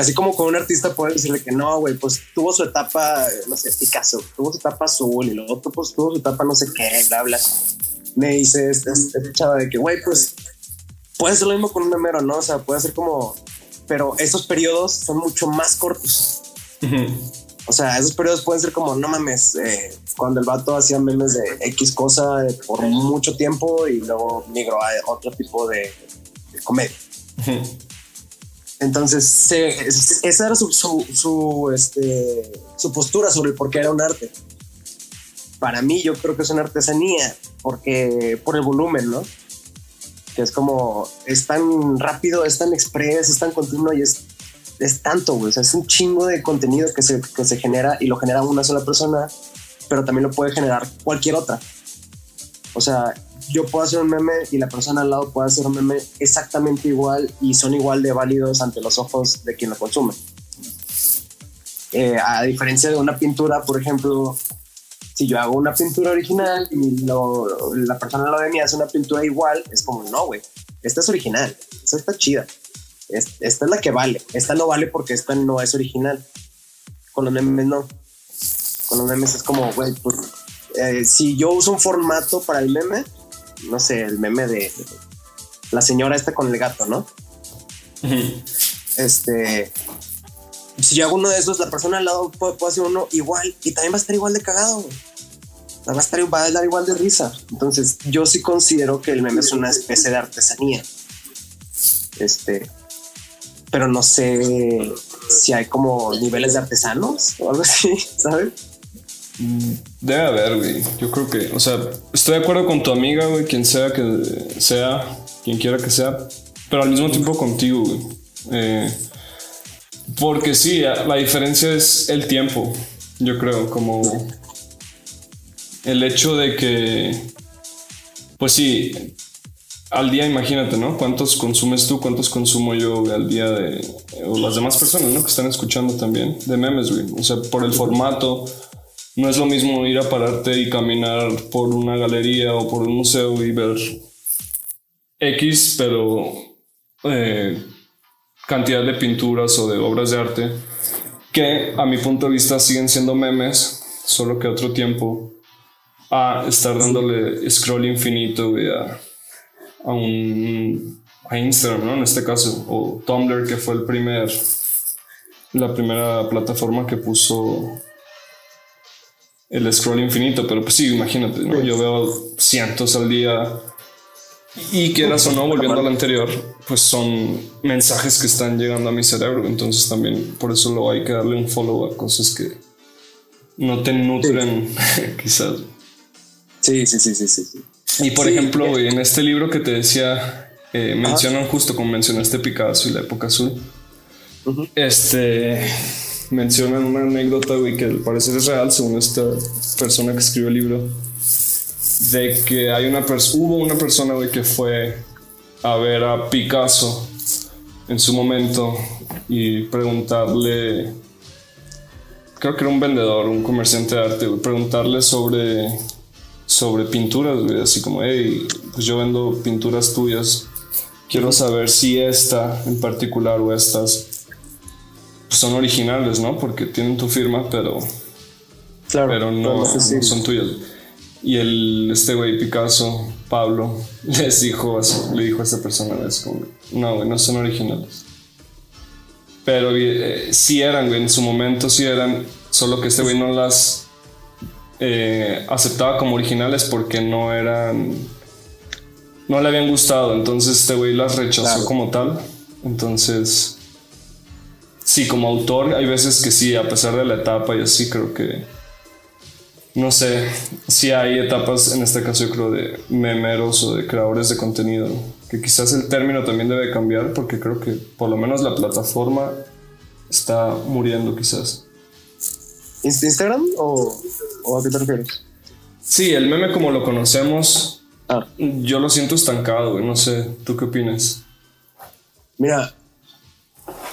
así como con un artista puede decirle que no, güey, pues tuvo su etapa, no sé, Picasso, tuvo su etapa azul y luego otro pues tuvo su etapa no sé qué, bla, bla. Me dice esta esta chava de que, güey, pues puede ser lo mismo con un memero, ¿no? O sea, puede ser como, pero esos periodos son mucho más cortos. Ujú. O sea, esos periodos pueden ser como, no mames, eh, cuando el vato hacía memes de X cosa por mucho tiempo y luego migró a otro tipo de comedia. Entonces, esa era su, su, este, su postura sobre por qué era un arte. Para mí, yo creo que es una artesanía, porque por el volumen, ¿no? Que es como, es tan rápido, es tan express, es tan continuo y es, es tanto, güey. O sea, es un chingo de contenido que se, que se genera y lo genera una sola persona, pero también lo puede generar cualquier otra. O sea, yo puedo hacer un meme y la persona al lado puede hacer un meme exactamente igual y son igual de válidos ante los ojos de quien lo consume. Eh, a diferencia de una pintura, por ejemplo, si yo hago una pintura original y la persona al lado de mí hace una pintura igual, es como, no, güey, esta es original, esta está chida, esta es la que vale, esta no vale porque esta no es original. Con los memes no. Con los memes es como, güey, pues, eh, si yo uso un formato para el meme, no sé, el meme de la señora esta con el gato, ¿no? Este, si yo hago uno de esos, la persona al lado puede, hacer uno igual y también va a estar igual de cagado. Va a estar va a dar igual de risa. Entonces, yo sí considero que el meme es una especie de artesanía. Este, pero no sé si hay como niveles de artesanos o algo así, ¿sabes? Debe haber, güey. Yo creo que, o sea, estoy de acuerdo con tu amiga, güey, quien sea que sea, quien quiera que sea, pero al mismo tiempo contigo, güey. Eh, porque sí, la diferencia es el tiempo, yo creo, como el hecho de que, pues sí, al día imagínate, ¿no? ¿Cuántos consumes tú? ¿Cuántos consumo yo al día de, o las demás personas, ¿no? Que están escuchando también, de memes, güey. O sea, por el formato no es lo mismo ir a pararte y caminar por una galería o por un museo y ver X, pero eh, cantidad de pinturas o de obras de arte que a mi punto de vista siguen siendo memes, solo que otro tiempo, a estar dándole scroll infinito a, a, un, a Instagram, ¿no? En este caso, o Tumblr, que fue el primer, la primera plataforma que puso el scroll infinito, pero pues sí, imagínate, ¿no? Yo veo cientos al día y quieras o no, volviendo al anterior, pues son mensajes que están llegando a mi cerebro, entonces también por eso lo hay que darle un follow a cosas que no te nutren, quizás. Sí, sí, sí, sí, sí. Y por ejemplo, en este libro que te decía, eh, mencionan justo como mencionaste Picasso y la época azul. Este mencionan una anécdota, güey, que al parecer es real, según esta persona que escribió el libro, de que hay una hubo una persona, güey, que fue a ver a Picasso en su momento y preguntarle, creo que era un vendedor, un comerciante de arte, preguntarle sobre, sobre pinturas, güey, así como, hey, pues yo vendo pinturas tuyas, quiero saber si esta en particular o estas son originales, ¿no? Porque tienen tu firma, pero, claro, pero no, son tuyas. Y el, este güey Picasso, Pablo, les dijo, le dijo a esta persona, es como, no, güey, no son originales. Pero eh, sí eran, güey, en su momento sí eran, solo que este güey no las eh, aceptaba como originales porque no eran, no le habían gustado, entonces este güey las rechazó como tal. Entonces, sí, como autor, hay veces que sí, a pesar de la etapa y así, creo que. No sé, sí hay etapas, en este caso yo creo, de memeros o de creadores de contenido, que quizás el término también debe cambiar, porque creo que por lo menos la plataforma está muriendo quizás. ¿Instagram o, o a qué te refieres? Sí, el meme como lo conocemos, ah. yo lo siento estancado, no sé, ¿tú qué opinas? Mira,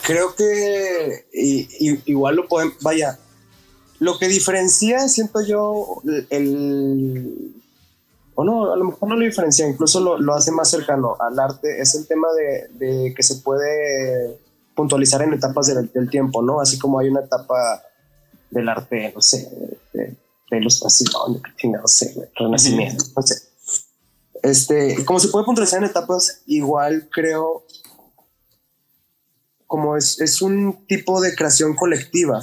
creo que igual lo pueden, vaya, lo que diferencia, siento yo, el, o no, a lo mejor no lo diferencia, incluso lo, hace más cercano al arte, es el tema de, que se puede puntualizar en etapas del, tiempo, ¿no? Así como hay una etapa del arte, no sé, de, ilustración, no sé, renacimiento, no sé. Este, como se puede puntualizar en etapas, igual creo como es, es un tipo de creación colectiva.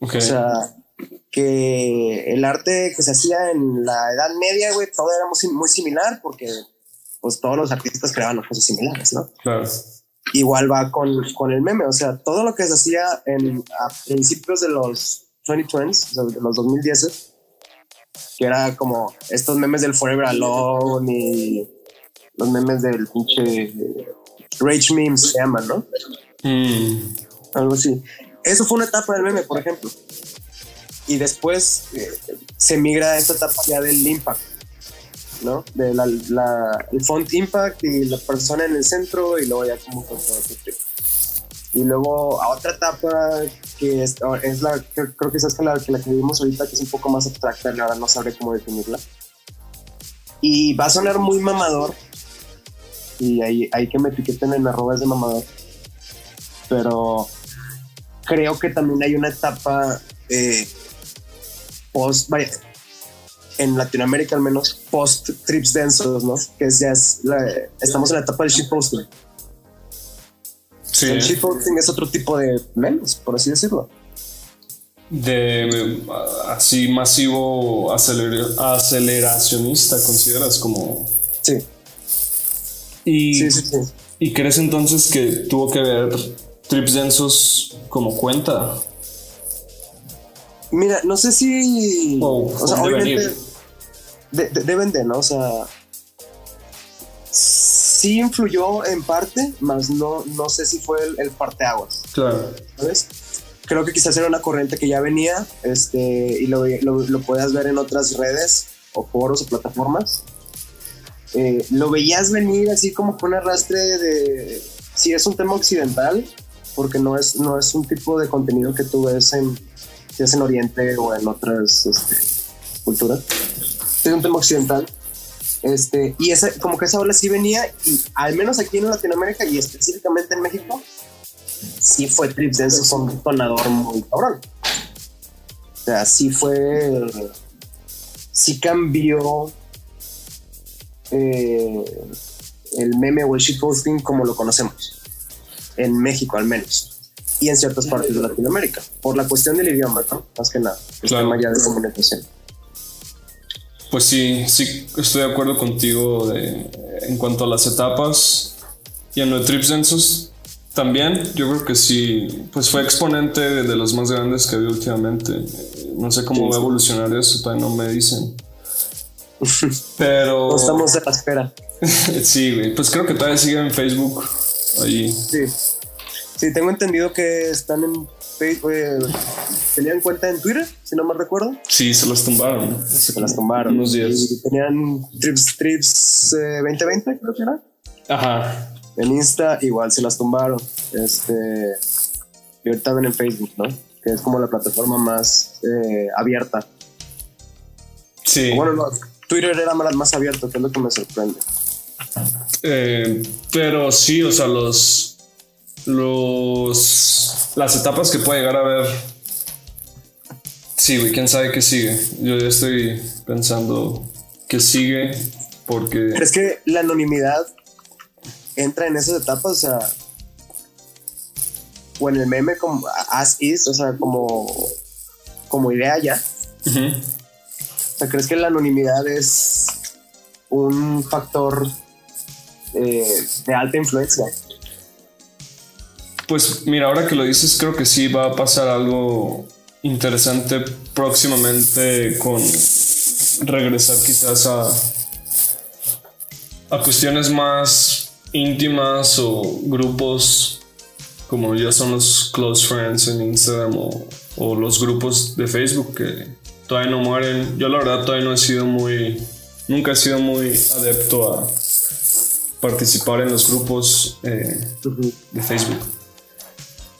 O sea, que el arte que se hacía en la Edad Media, güey, todo era muy, muy, similar porque pues todos los artistas creaban cosas similares, ¿no? Claro. igual va con, con el meme. O sea, todo lo que se hacía en, a principios de los 2020s, o sea, de los 2010, que era como estos memes del Forever Alone y los memes del pinche Rage Memes se llaman, ¿no? Mm. Algo así. Eso fue una etapa del meme, por ejemplo. Y después eh, se migra a esta etapa ya del impact, ¿no? De la, la- el font impact y la persona en el centro y luego ya como con todo ese trip. Y luego a otra etapa que es, es la, creo, que es la, que la que vivimos ahorita, que es un poco más abstracta, ahora no sabré cómo definirla. Y va a sonar muy mamador, y ahí, ahí que me etiqueten en arrobas de mamador, pero creo que también hay una etapa eh, post, vaya, en Latinoamérica al menos, post trips densos, ¿no? Que es, ya es la- estamos en la etapa del shitposting. Sí. El shitposting es otro tipo de memes, por así decirlo. De ah, así masivo aceler- aceleracionista, consideras como. Sí, Y, sí, sí, sí. ¿Y crees entonces que tuvo que ver trips densos como cuenta? Mira, no sé si. O o sea, un obviamente. devenir. de- de- deben de, ¿no? O sea. Sí influyó en parte, más no, no sé si fue el, el parteaguas. Claro. ¿sabes? Creo que quizás era una corriente que ya venía este, y lo, lo, lo podías ver en otras redes o foros o plataformas. Eh, lo veías venir así como con un arrastre de si es un tema occidental, porque no es, no es un tipo de contenido que tú ves en, es en Oriente o en otras este, culturas. Es un tema occidental. Este, y esa, como que esa ola sí venía, y al menos aquí en Latinoamérica y específicamente en México, sí fue Trips Denso con un tonador muy cabrón. O sea, sí fue. Sí cambió eh, el meme o el shitposting como lo conocemos. En México, al menos. Y en ciertas partes de Latinoamérica. Por la cuestión del idioma, ¿no? Más que nada. El Claro. tema ya de comunicación. Pues sí, sí, estoy de acuerdo contigo de- en cuanto a las etapas y en lo de trips densos también. Yo creo que sí, pues fue exponente de los más grandes que habido últimamente. No sé cómo Sí, va a evolucionar eso, todavía no me dicen. Pero No estamos a la espera. sí, güey, pues creo que todavía sigue en Facebook ahí. Sí. Sí, tengo entendido que están en Facebook. eh, tenían cuenta en Twitter, si no me recuerdo. Sí, se las tumbaron. Se las tomaron. Unos días. Y tenían Trips, Trips eh, 2020, creo que era. Ajá. En Insta igual se las tumbaron. Este. Y ahorita ven en Facebook, ¿no? Que es como la plataforma más eh, abierta. Sí. Bueno, no, Twitter era más, más abierto, que es lo que me sorprende. Eh, pero sí, o sea, los. Los. Las etapas que puede llegar a ver. Sí, güey, quién sabe qué sigue. Yo ya estoy pensando qué sigue. Porque. ¿Crees que la anonimidad entra en esas etapas? O sea, o en el meme como as is, o sea, como, como idea ya. O sea, ¿crees que la anonimidad es un factor eh, de alta influencia? Pues mira, ahora que lo dices, creo que sí va a pasar algo interesante próximamente con regresar quizás a, a cuestiones más íntimas o grupos como ya son los close friends en Instagram o, o los grupos de Facebook que todavía no mueren. Yo la verdad todavía no he sido muy, nunca he sido muy adepto a participar en los grupos eh, de Facebook.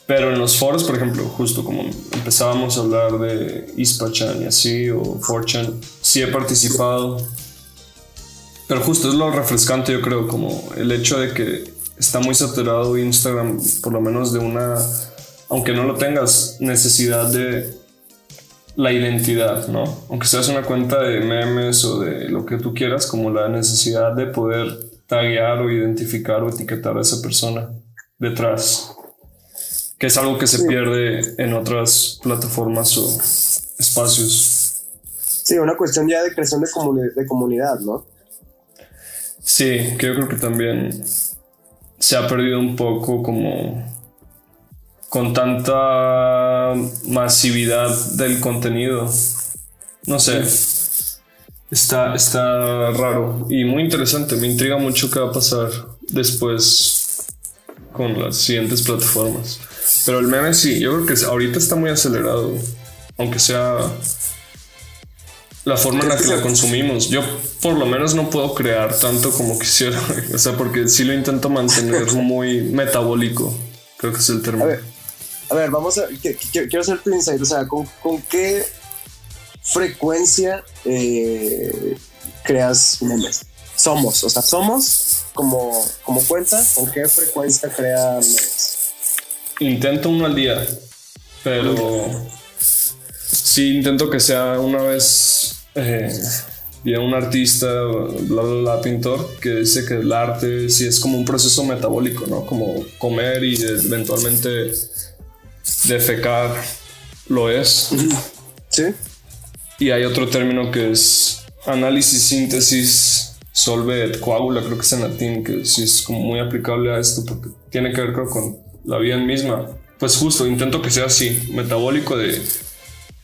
Pero en los foros, por ejemplo, justo como empezábamos a hablar de Ispachan y así, o 4chan, sí he participado. Pero justo es lo refrescante, yo creo, como el hecho de que está muy saturado Instagram, por lo menos de una, aunque no lo tengas, necesidad de la identidad, ¿no? Aunque seas una cuenta de memes o de lo que tú quieras, como la necesidad de poder taguear o identificar o etiquetar a esa persona detrás que es algo que se pierde en otras plataformas o espacios. Sí, una cuestión ya de creación de, comuni- de comunidad, ¿no? Sí, que yo creo que también. Se ha perdido un poco como con tanta masividad del contenido. No sé. Está, está raro y muy interesante. Me intriga mucho qué va a pasar después con las siguientes plataformas. Pero el meme sí, yo creo que ahorita está muy acelerado. Aunque sea la forma en la que la consumimos. Yo por lo menos no puedo crear tanto como quisiera. O sea, porque sí lo intento mantener muy metabólico. Creo que es el término. A ver, vamos a... Quiero hacer tu insight. O sea, ¿con, qué frecuencia eh, creas memes? Somos, o sea, somos como, como cuenta, ¿con qué frecuencia crea memes? Intento uno al día, pero sí intento que sea una vez eh, un artista, bla, bla, bla, pintor, que dice que el arte sí es como un proceso metabólico, ¿no? Como comer y eventualmente defecar lo es. Sí. Y hay otro término que es análisis, síntesis, solve coagula, creo que es en latín, que sí es como muy aplicable a esto porque tiene que ver con la vida misma. Pues justo, intento que sea así, metabólico de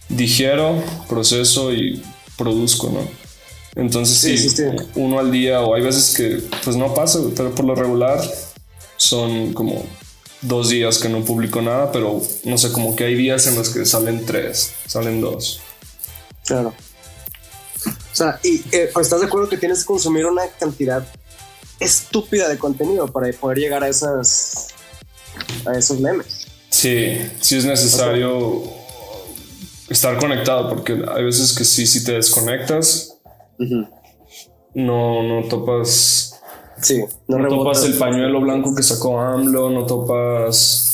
digiero, proceso y produzco, ¿no? Entonces sí, uno al día o hay veces que pues no pasa, pero por lo regular son como dos días que no publico nada, pero no sé, como que hay días en los que salen tres, salen dos. Claro. O sea, y eh, pues, estás de acuerdo que tienes que consumir una cantidad estúpida de contenido para poder llegar a esas a esos memes. Sí, sí es necesario estar conectado porque hay veces que sí, si te desconectas, no, no topas. Sí, no, topas el pañuelo blanco que sacó AMLO, no topas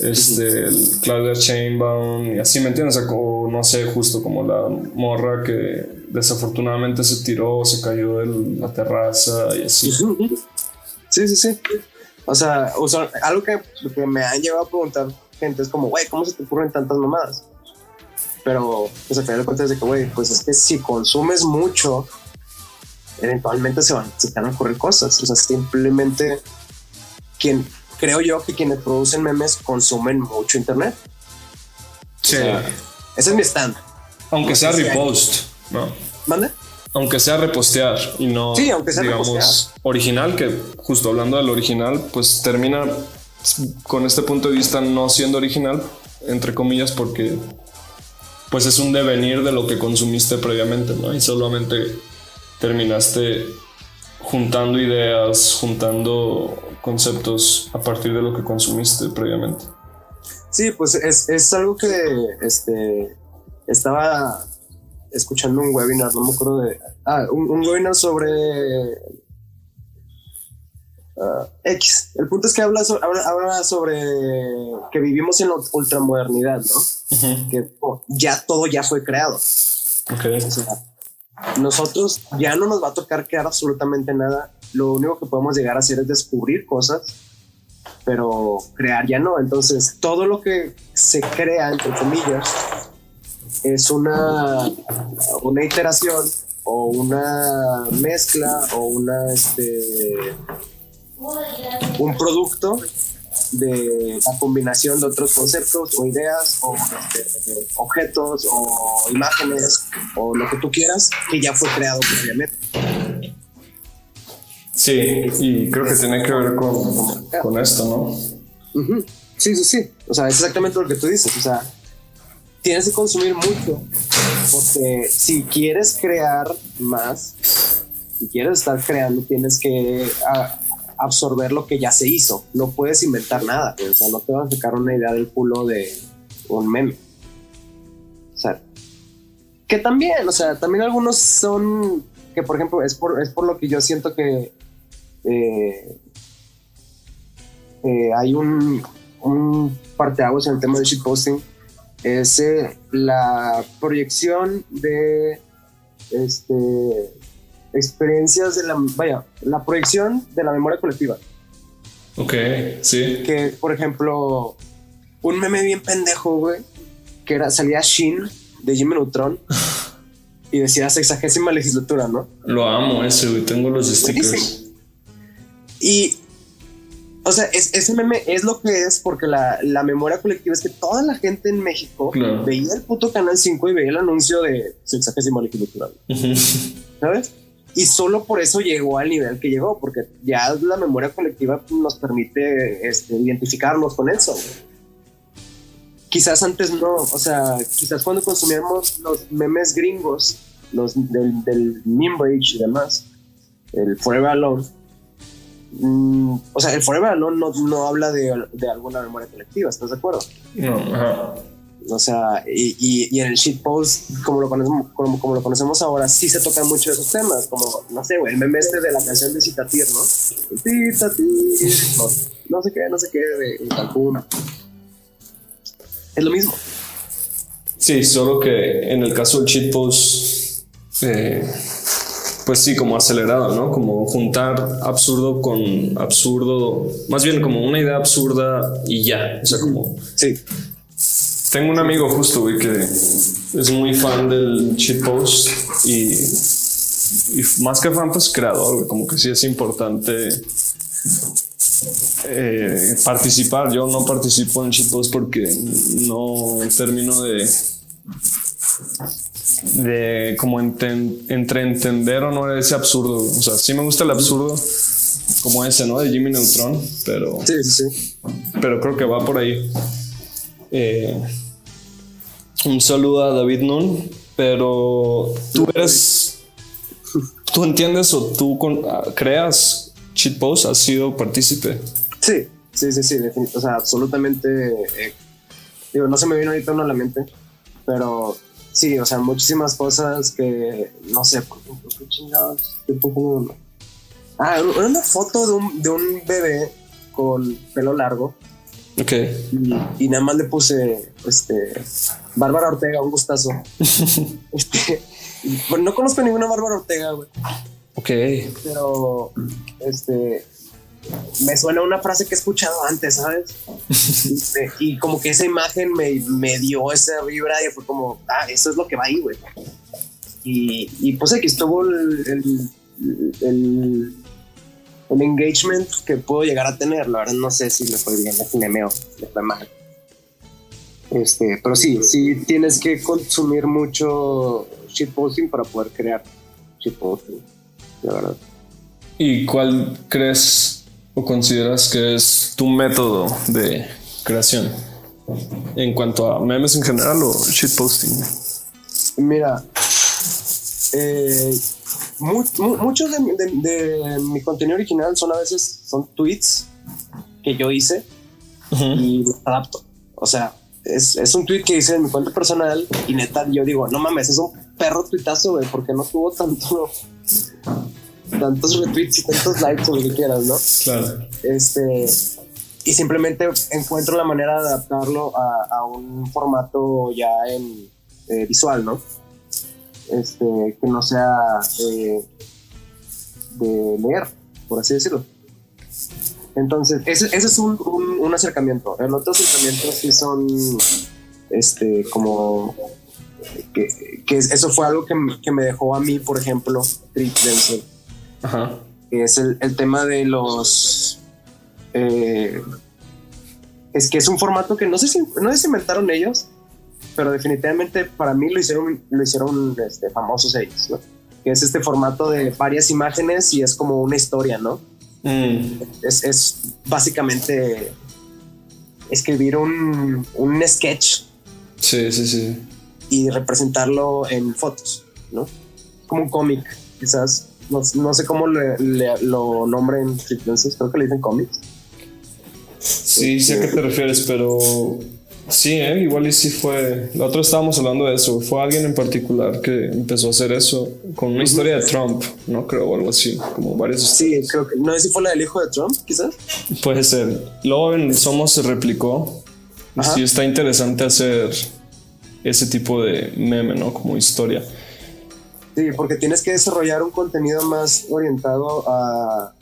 este, el Claudia Chainbaum y así, ¿me entiendes? Sacó, no sé, justo como la morra que desafortunadamente se tiró, se cayó de la terraza y así. Sí, sí, sí. O sea, algo que, me han llevado a preguntar gente es como, güey, ¿cómo se te ocurren tantas mamadas? Pero, pues al final de cuentas de que, güey, pues es que si consumes mucho, eventualmente se van, se van a ocurrir cosas. O sea, simplemente quien, creo yo que quienes producen memes consumen mucho internet. Sí. ese es mi stand. Aunque sea repost, ¿no? ¿Mande? Aunque sea repostear y no, sí, aunque sea digamos, original, que justo hablando del original, pues termina con este punto de vista no siendo original, entre comillas, porque pues es un devenir de lo que consumiste previamente, ¿no? Y solamente terminaste juntando ideas, juntando conceptos a partir de lo que consumiste previamente. Sí, pues es, es algo que este, estaba escuchando un webinar, no me acuerdo de. Ah, un, webinar sobre. Ah, X. El punto es que habla, habla, sobre que vivimos en la ultramodernidad, ¿no? Que oh, ya todo ya fue creado. Nosotros ya no nos va a tocar crear absolutamente nada. Lo único que podemos llegar a hacer es descubrir cosas, pero crear ya no. Entonces, todo lo que se crea, entre comillas, es una, una iteración o una mezcla o una este un producto de la combinación de otros conceptos o ideas o este, objetos o imágenes o lo que tú quieras que ya fue creado previamente. Sí, y creo que tiene que ver con, con esto, ¿no? Sí, sí, sí. O sea, es exactamente lo que tú dices. O sea, tienes que consumir mucho, porque si quieres crear más, si quieres estar creando, tienes que ah, absorber lo que ya se hizo. No puedes inventar nada, o sea, no te vas a sacar una idea del culo de un meme. O sea, que también, o sea, también algunos son, que por ejemplo, es por, es por lo que yo siento que eh, eh, hay un, un parteaguas en el tema del shitposting es eh, la proyección de este, experiencias de la, vaya, la proyección de la memoria colectiva. Ok, sí. Que, por ejemplo, un meme bien pendejo, güey, que era, salía Shin de Jimmy Neutron y decía sexagésima legislatura, ¿no? Lo amo ese, güey, tengo los stickers. Y O sea, es, ese meme es lo que es porque la, la memoria colectiva es que toda la gente en México Claro. veía el puto Canal 5 y veía el anuncio de sexagésima legislatura, ¿sabes? Y solo por eso llegó al nivel que llegó, porque ya la memoria colectiva nos permite este, identificarnos con eso. Quizás antes no, o sea, quizás cuando consumíamos los memes gringos, los del, del y demás, el Forever Alone, mm, o sea, el Forever Alone no, no habla de, de alguna memoria colectiva, ¿estás de acuerdo? No, ajá. O sea, y, y, y en el shitpost, como lo, conocemos, como, como lo conocemos ahora, sí se tocan mucho esos temas, como, no sé, güey, el meme este de la canción de Citatir, ¿no? Citatir, no, no sé qué, no sé qué, de, de Cancún. Es lo mismo. Sí, solo que en el caso del cheat post, eh, pues sí, como acelerado, ¿no? Como juntar absurdo con absurdo, más bien como una idea absurda y ya. O sea, como Sí. Tengo un amigo justo, güey, que es muy fan del cheat post y, y más que fan, pues creador, güey, como que sí es importante eh, participar. Yo no participo en shitpost porque no termino de de como enten- entre entender o no ese absurdo. O sea, sí me gusta el absurdo como ese, ¿no? De Jimmy Neutron, pero, Sí, sí, sí. pero creo que va por ahí. Eh, un saludo a David Nun, pero tú eres, tú entiendes o tú con- ah, creas shitpost, has sido partícipe. Sí, sí, sí, sí, defini- o sea, absolutamente. eh, digo, no se me vino ahorita uno a la mente, pero sí, o sea, muchísimas cosas que no sé, por ejemplo, qué chingados. Ah, una foto de un, de un bebé con pelo largo Ok. y, y nada más le puse este Bárbara Ortega, un gustazo. este, bueno, no conozco ninguna Bárbara Ortega, güey Ok. pero este me suena una frase que he escuchado antes, ¿sabes? Este, y como que esa imagen me, me dio esa vibra y fue como, ah, eso es lo que va ahí, güey. Y, y pues aquí estuvo el, el, el, el engagement que puedo llegar a tener. La verdad no sé si le fue bien, fue meo, le fue mal. Este, pero sí, sí tienes que consumir mucho shitposting para poder crear shitposting, la verdad. ¿Y cuál crees o consideras que es tu método de creación? En cuanto a memes en general o shitposting. Mira, eh, mu- mu- muchos de, mi- de- de mi contenido original son a veces son tweets que yo hice y los adapto. O sea, es, es un tweet que hice en mi cuenta personal y neta yo digo, no mames, es un perro tuitazo, güey, porque no tuvo tanto tantos retweets y tantos likes o lo que quieras, ¿no? Claro. este y simplemente encuentro la manera de adaptarlo a, a un formato ya en eh, visual, ¿no? Este, que no sea eh, de leer, por así decirlo. Entonces, ese, ese es un, un- un acercamiento. El otro acercamiento sí son, este, como, que, que eso fue algo que, me- que me dejó a mí, por ejemplo, Trick Denzel Ajá. que es el, el tema de los eh, es que es un formato que no sé si no sé si inventaron ellos pero definitivamente para mí lo hicieron lo hicieron este, famosos ellos ¿no? que es este formato de varias imágenes y es como una historia no Mm, es, es básicamente escribir un, un sketch sí, sí, sí. y representarlo en fotos, ¿no? Como un cómic, quizás. No, no sé cómo le, le- lo nombren creo que le dicen cómics. Sí, sé a qué te refieres, pero sí, ¿eh? igual y sí fue. La otra estábamos hablando de eso. Fue alguien en particular que empezó a hacer eso con una historia de Trump, ¿no? Creo, o algo así, como varios. Sí, creo que no sé si fue la del hijo de Trump, quizás. Puede ser. Luego en Somos se replicó. Ajá. Sí, está interesante hacer ese tipo de meme, ¿no? Como historia. Sí, porque tienes que desarrollar un contenido más orientado a,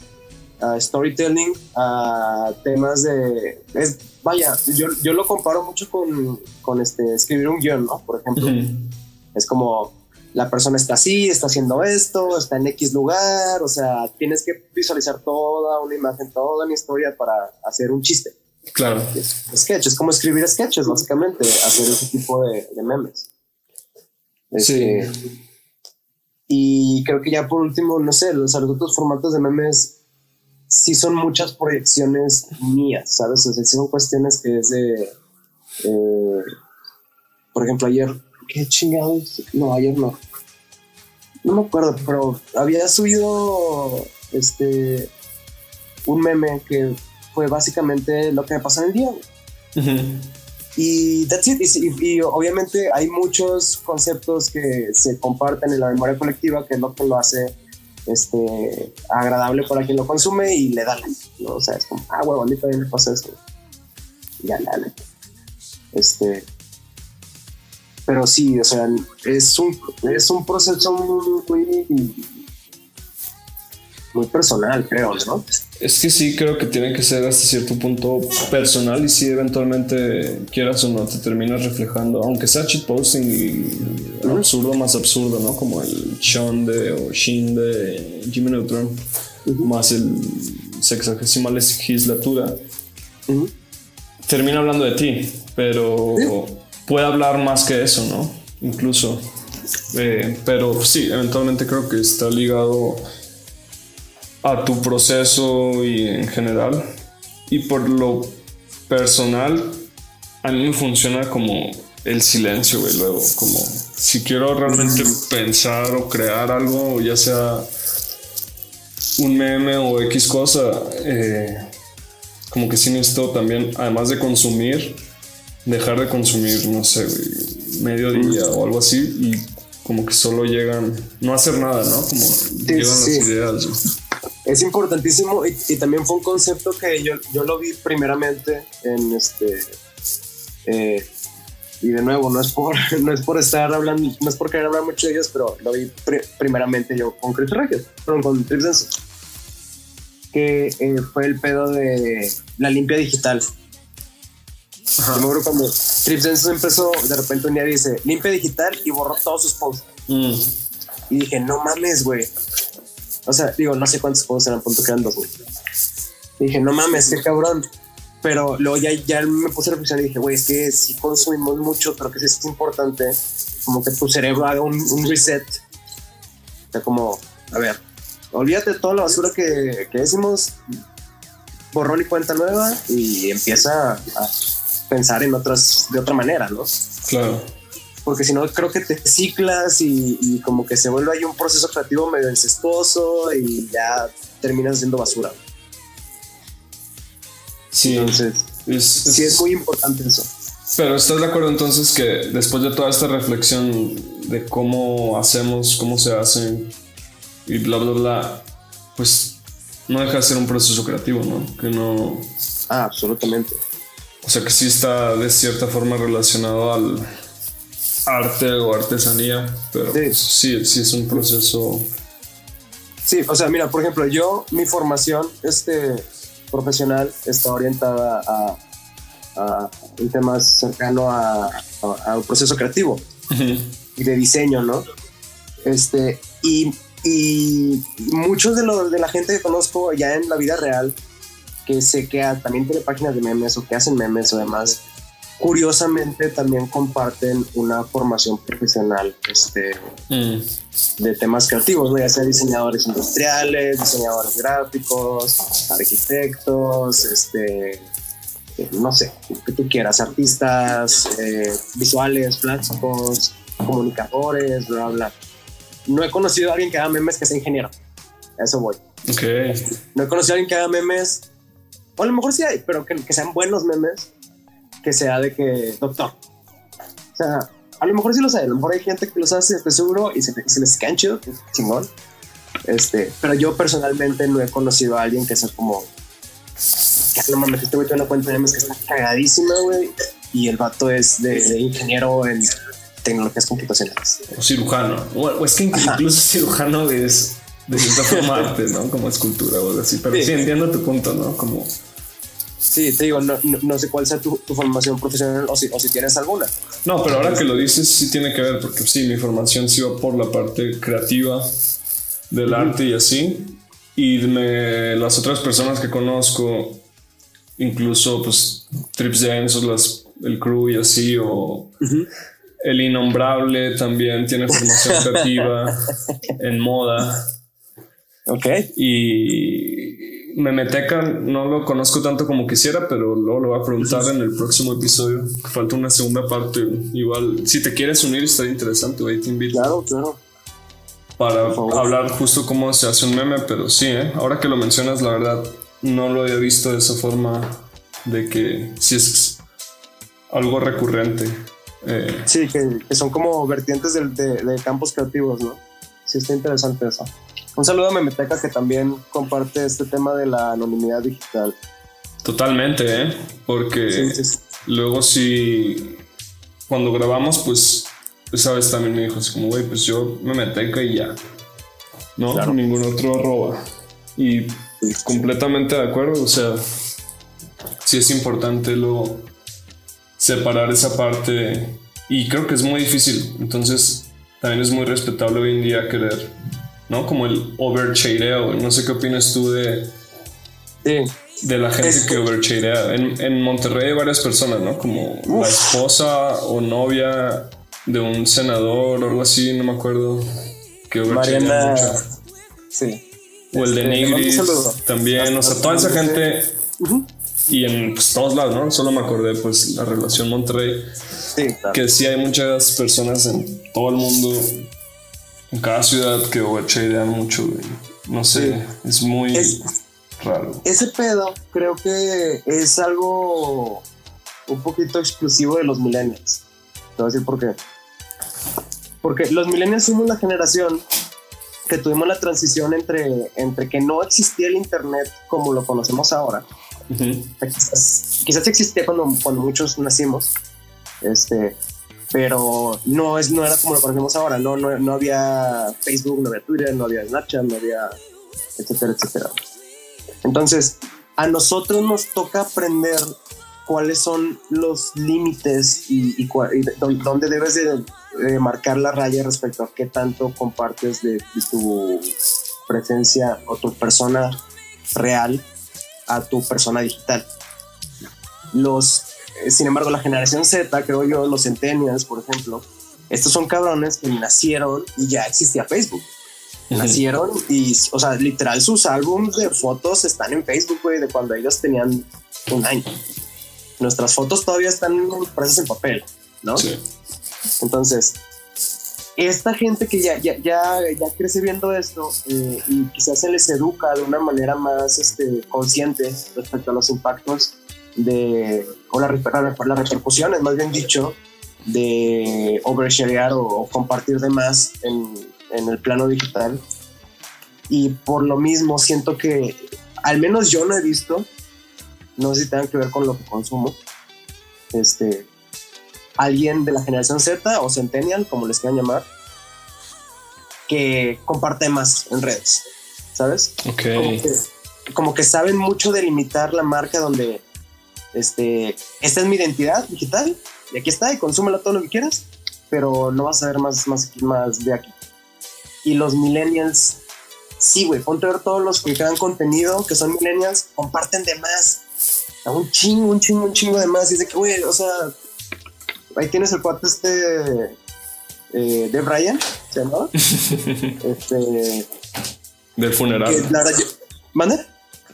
a storytelling, a temas de... Es, vaya, yo, yo lo comparo mucho con, con este, escribir un guion, ¿no? Por ejemplo. Ujú. Es como la persona está así, está haciendo esto, está en X lugar, o sea, tienes que visualizar toda una imagen, toda una historia para hacer un chiste. Claro. Es, sketch, es como escribir sketches, básicamente, hacer ese tipo de, memes. sí. Este, y creo que ya por último, no sé, los, otros formatos de memes sí son muchas proyecciones mías, ¿sabes? O sea, son cuestiones que es de. Eh, por ejemplo, ayer, ¿qué chingados? No, ayer no. No me acuerdo, pero había subido este un meme que fue básicamente lo que me pasó en el día. Y that's it. Y, obviamente hay muchos conceptos que se comparten en la memoria colectiva, que es lo que lo hace este, agradable para quien lo consume y le da ¿no? O sea, es como, ah, huevo, a mí también me pasa eso. ya, dale. Este. Pero sí, o sea, es un, es un proceso muy personal, creo, ¿no? Es que sí, creo que tiene que ser hasta cierto punto personal y si eventualmente quieras o no te terminas reflejando, aunque sea posting y absurdo más absurdo, ¿no? Como el Sean de o Shin de Jimmy Neutron, más el sexagesimal legislatura, termina hablando de ti, pero puede hablar más que eso, ¿no? Incluso. Eh, pero sí, eventualmente creo que está ligado a tu proceso y en general. Y por lo personal, a mí me funciona como el silencio, güey. Luego, como si quiero realmente pensar o crear algo, ya sea un meme o X cosa, eh, como que sí necesito también, además de consumir, dejar de consumir, no sé, medio día o algo así y como que solo llegan, no hacer nada, ¿no? Como llegan las ideas es importantísimo y, también fue un concepto que yo, yo lo vi primeramente en este eh, y de nuevo no es por no es por estar hablando no es por querer hablar mucho de ellos pero lo vi primeramente yo con Chris Regis perdón con Trips que eh, fue el pedo de la limpia digital Ajá. Yo me acuerdo cuando Trips empezó de repente un día dice limpia digital y borró todos sus posts mm. y dije no mames güey o sea, digo, no sé cuántos juegos eran, punto que eran dos. Dije, no mames, qué cabrón. Pero luego ya, ya me puse a reflexionar y dije, güey, es que si consumimos mucho, creo que es importante como que tu cerebro haga un, reset. O sea, como, a ver, olvídate de toda la basura que, que decimos, borrón y cuenta nueva y empieza a pensar en otras, de otra manera, ¿no? Claro porque si no creo que te ciclas y, como que se vuelve ahí un proceso creativo medio incestuoso y ya terminas haciendo basura. Sí, entonces sí es muy importante eso. Pero estás de acuerdo entonces que después de toda esta reflexión de cómo hacemos, cómo se hace y bla, bla, bla, pues no deja de ser un proceso creativo, ¿no? Que no... Ah, absolutamente. O sea que sí está de cierta forma relacionado al, arte o artesanía, pero sí. Pues, sí, sí es un proceso. Sí, o sea, mira, por ejemplo, yo, mi formación este, profesional está orientada a, a un tema cercano a, un proceso creativo y de diseño, ¿no? Este, y, y muchos de, lo, de la gente que conozco ya en la vida real, que sé que también tiene páginas de memes o que hacen memes o demás, curiosamente también comparten una formación profesional este, mm. de temas creativos, ya sea diseñadores industriales, diseñadores gráficos, arquitectos, este, no sé, que tú quieras, artistas eh, visuales, plásticos, comunicadores, bla, bla. No he conocido a alguien que haga memes que sea ingeniero. A eso voy. No he conocido a alguien que haga memes, o a lo mejor sí hay, pero que, que sean buenos memes que sea de que, doctor. O sea, a lo mejor sí lo sé, a lo mejor hay gente que los hace, estoy seguro, y se, se les chido, chingón. Este, pero yo personalmente no he conocido a alguien que sea como, que no mames, este güey tiene una cuenta de memes que está cagadísima, güey, y el vato es de, ingeniero en tecnologías computacionales. O cirujano. O, es que incluso cirujano es de cierta forma arte, ¿no? Como escultura o algo así. Pero sí, entiendo tu punto, ¿no? Como Sí, te digo, no, no, sé cuál sea tu, formación profesional o si, o si, tienes alguna. No, pero ahora que lo dices, sí tiene que ver, porque sí, mi formación sí va por la parte creativa del arte y así. Y me, las otras personas que conozco, incluso pues Trips las, el crew y así, o el innombrable también tiene formación creativa en moda. Ok. Y Memeteca no lo conozco tanto como quisiera, pero luego lo voy a preguntar en el próximo episodio. Falta una segunda parte. Igual, si te quieres unir, estaría interesante, güey, te invito. Claro, claro. Para hablar justo cómo se hace un meme, pero sí, ¿eh? ahora que lo mencionas, la verdad, no lo había visto de esa forma de que si es algo recurrente. Eh. Sí, que, son como vertientes de, de campos creativos, ¿no? Sí, está interesante eso. Un saludo a Memeteca que también comparte este tema de la anonimidad digital. Totalmente, ¿eh? Porque luego si cuando grabamos, pues esa vez también me dijo así como, güey, pues yo Memeteca y ya. No, ningún otro arroba. Y completamente de acuerdo, o sea, sí es importante luego separar esa parte y creo que es muy difícil. Entonces, también es muy respetable hoy en día querer ¿no? Como el overchadeo. No sé qué opinas tú de, de la gente que overchadea. En, en Monterrey hay varias personas, ¿no? Como la esposa o novia de un senador o algo así, no me acuerdo. Que Mariana. Sí. O el de este, Nigris también. O sea, toda esa gente. Y en pues, todos lados, ¿no? Solo me acordé, pues, la relación Monterrey. Sí, Que sí hay muchas personas en todo el mundo en cada ciudad que overchadean mucho, No sé, es muy raro. Ese pedo creo que es algo un poquito exclusivo de los millennials. Te voy a decir por qué. Porque los millennials somos la generación que tuvimos la transición entre, entre que no existía el internet como lo conocemos ahora. Quizás, existía cuando, cuando muchos nacimos. Este, pero no, es, no era como lo conocemos ahora, no, no, no había Facebook, no había Twitter, no había Snapchat, no había etcétera, etcétera. Entonces, a nosotros nos toca aprender cuáles son los límites y, dónde debes de, marcar la raya respecto a qué tanto compartes de, tu presencia o tu persona real a tu persona digital. Los eh, sin embargo, la generación Z, creo yo, los centennials, por ejemplo, estos son cabrones que nacieron y ya existía Facebook. Nacieron y, o sea, literal, sus álbumes de fotos están en Facebook, güey, de cuando ellos tenían un año. Nuestras fotos todavía están impresas en papel, ¿no? Sí. Entonces, esta gente que ya, ya, ya, ya crece viendo esto eh, y quizás se les educa de una manera más este, consciente respecto a los impactos de, o la, las repercusiones, más bien dicho, de oversharear o, compartir de más en, en, el plano digital. Y por lo mismo siento que, al menos yo no he visto, no sé si tengan que ver con lo que consumo, este, alguien de la generación Z o Centennial, como les quieran llamar, que comparte más en redes, ¿sabes? Ok. Como que, como que saben mucho delimitar la marca donde este, esta es mi identidad digital y aquí está y consúmela todo lo que quieras, pero no vas a ver más, más, más de aquí. Y los millennials, sí, güey, ponte a ver todos los que crean contenido, que son millennials, comparten de más. Un chingo, un chingo, un chingo de más. Y dice que, güey, o sea, ahí tienes el cuate este eh, de Brian, ¿se llama? este. Del funeral. ¿Mande?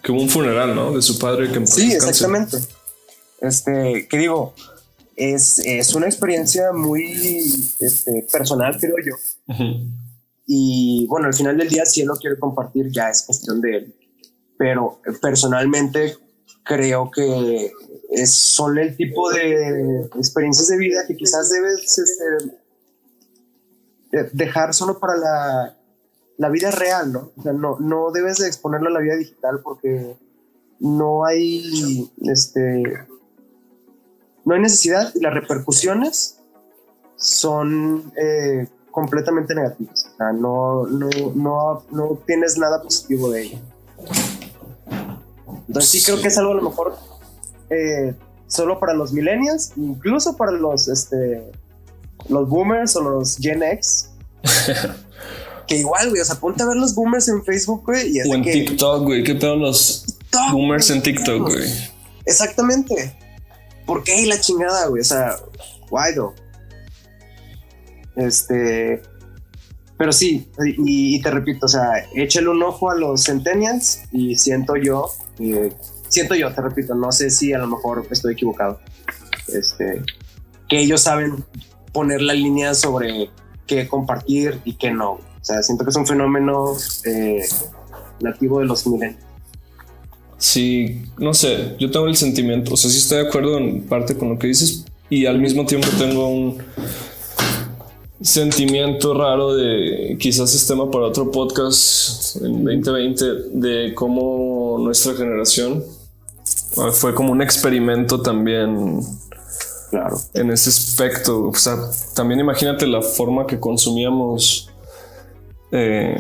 Que hubo un funeral, ¿no? De su padre que Sí, exactamente. Este, que digo, es, es una experiencia muy este, personal, creo yo. Y bueno, al final del día, si él lo quiere compartir, ya es cuestión de él. Pero personalmente creo que es solo el tipo de experiencias de vida que quizás debes este, dejar solo para la, la, vida real, ¿no? O sea, no, no debes de exponerlo a la vida digital porque no hay este no hay necesidad y las repercusiones son eh, completamente negativas. O sea, no, no, no, no tienes nada positivo de ello. Entonces sí creo que es algo a lo mejor eh, solo para los millennials, incluso para los, este, los boomers o los Gen X. que igual, güey, o sea, ponte a ver los boomers en Facebook, güey. Y o en que, TikTok, güey. ¿Qué pedo los TikTok, boomers en TikTok, güey? Exactamente. ¿Por qué la chingada, güey? O sea, though? Este. Pero sí, y, te repito, o sea, échale un ojo a los Centennials y siento yo, eh, siento yo, te repito, no sé si a lo mejor estoy equivocado. Este, que ellos saben poner la línea sobre qué compartir y qué no. O sea, siento que es un fenómeno eh, nativo de los millennials. Sí, no sé, yo tengo el sentimiento, o sea, sí estoy de acuerdo en parte con lo que dices y al mismo tiempo tengo un sentimiento raro de quizás es tema para otro podcast en 2020 de cómo nuestra generación ah, fue como un experimento también Claro. en ese aspecto. O sea, también imagínate la forma que consumíamos eh,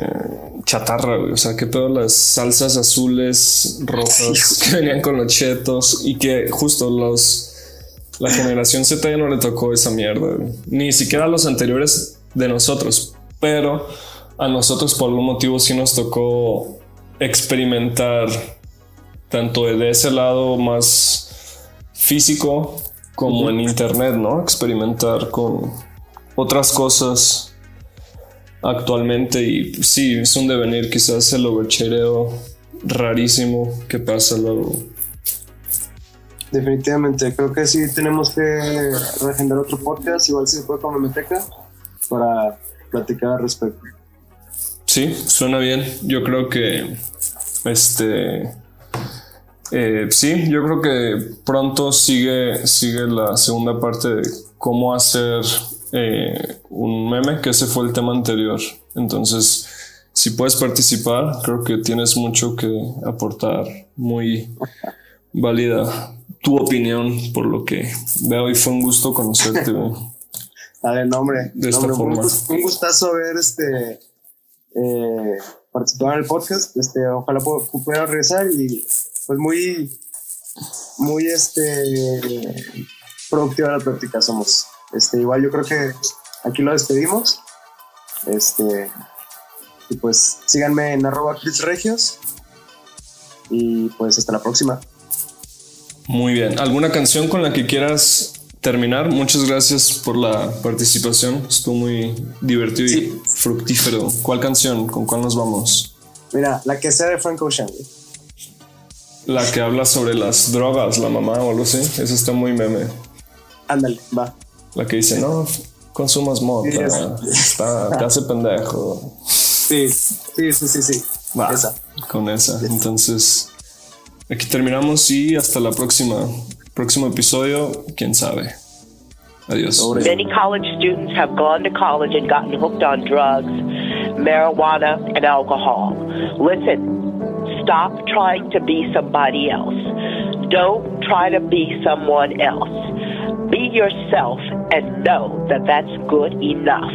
chatarra, güey. O sea, que todas las salsas azules, rojas que venían con los chetos y que justo los. La generación Z ya no le tocó esa mierda, ni siquiera a los anteriores de nosotros, pero a nosotros por algún motivo sí nos tocó experimentar tanto de ese lado más físico como en internet, ¿no? Experimentar con otras cosas actualmente y pues, sí, es un devenir quizás el overchereo rarísimo que pasa luego. Definitivamente, creo que sí tenemos que reagendar otro podcast, igual si se puede con Memeteca, para platicar al respecto. Sí, suena bien. Yo creo que este eh, sí, yo creo que pronto sigue, sigue la segunda parte de cómo hacer eh, un meme, que ese fue el tema anterior. Entonces, si puedes participar, creo que tienes mucho que aportar, muy válida tu opinión por lo que veo y fue un gusto conocerte. güey. Dale, no, hombre. De esta forma. Un, gust- un gustazo ver este eh, participar en el podcast. Este, ojalá pu- pudiera regresar y pues muy, muy este productiva la práctica somos. Este, igual yo creo que aquí lo despedimos. Este, y pues síganme en arroba Chris Regios. Y pues hasta la próxima. Muy bien. ¿Alguna canción con la que quieras terminar? Muchas gracias por la participación. Estuvo muy divertido Sí. y fructífero. ¿Cuál canción? ¿Con cuál nos vamos? Mira, la que sea de Frank Ocean. La que habla sobre las drogas, la mamá o algo así. Esa está muy meme. Ándale, va. La que dice, no, consumas mota. Sí, Está, te hace pendejo. Sí, sí, sí, sí, sí. Va, Esa. Con esa. Entonces, aquí terminamos y hasta la próxima. Próximo episodio, quién sabe. Adiós. Many college students have gone to college and gotten hooked on drugs, marijuana, and alcohol. Listen, stop trying to be somebody else. Don't try to be someone else. Be yourself and know that that's good enough.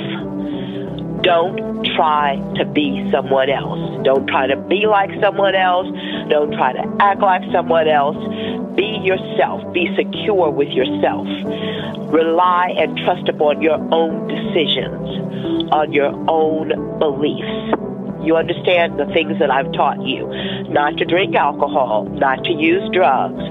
Don't try to be someone else. Don't try to be like someone else. Don't try to act like someone else. Be yourself. Be secure with yourself. Rely and trust upon your own decisions, on your own beliefs. You understand the things that I've taught you. Not to drink alcohol, not to use drugs.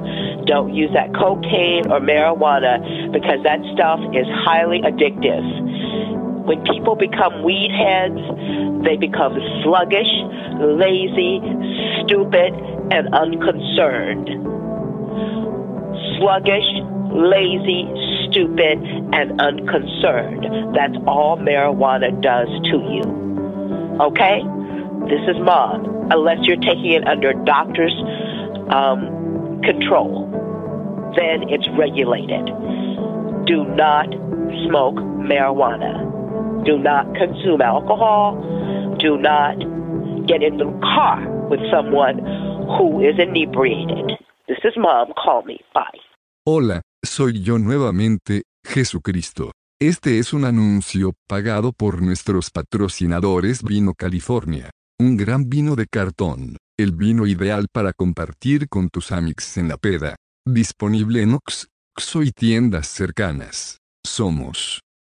Don't use that cocaine or marijuana because that stuff is highly addictive. When people become weed heads, they become sluggish, lazy, stupid, and unconcerned. Sluggish, lazy, stupid, and unconcerned. That's all marijuana does to you. Okay? This is mom. Unless you're taking it under doctor's um, control, then it's regulated. Do not smoke marijuana. Do not consume alcohol. Do not get in the car with someone who is inebriated. This is mom. Call me. Bye. Hola, soy yo nuevamente, Jesucristo. Este es un anuncio pagado por nuestros patrocinadores Vino California. Un gran vino de cartón. El vino ideal para compartir con tus amics en la peda. Disponible en Ox, Xo y tiendas cercanas. Somos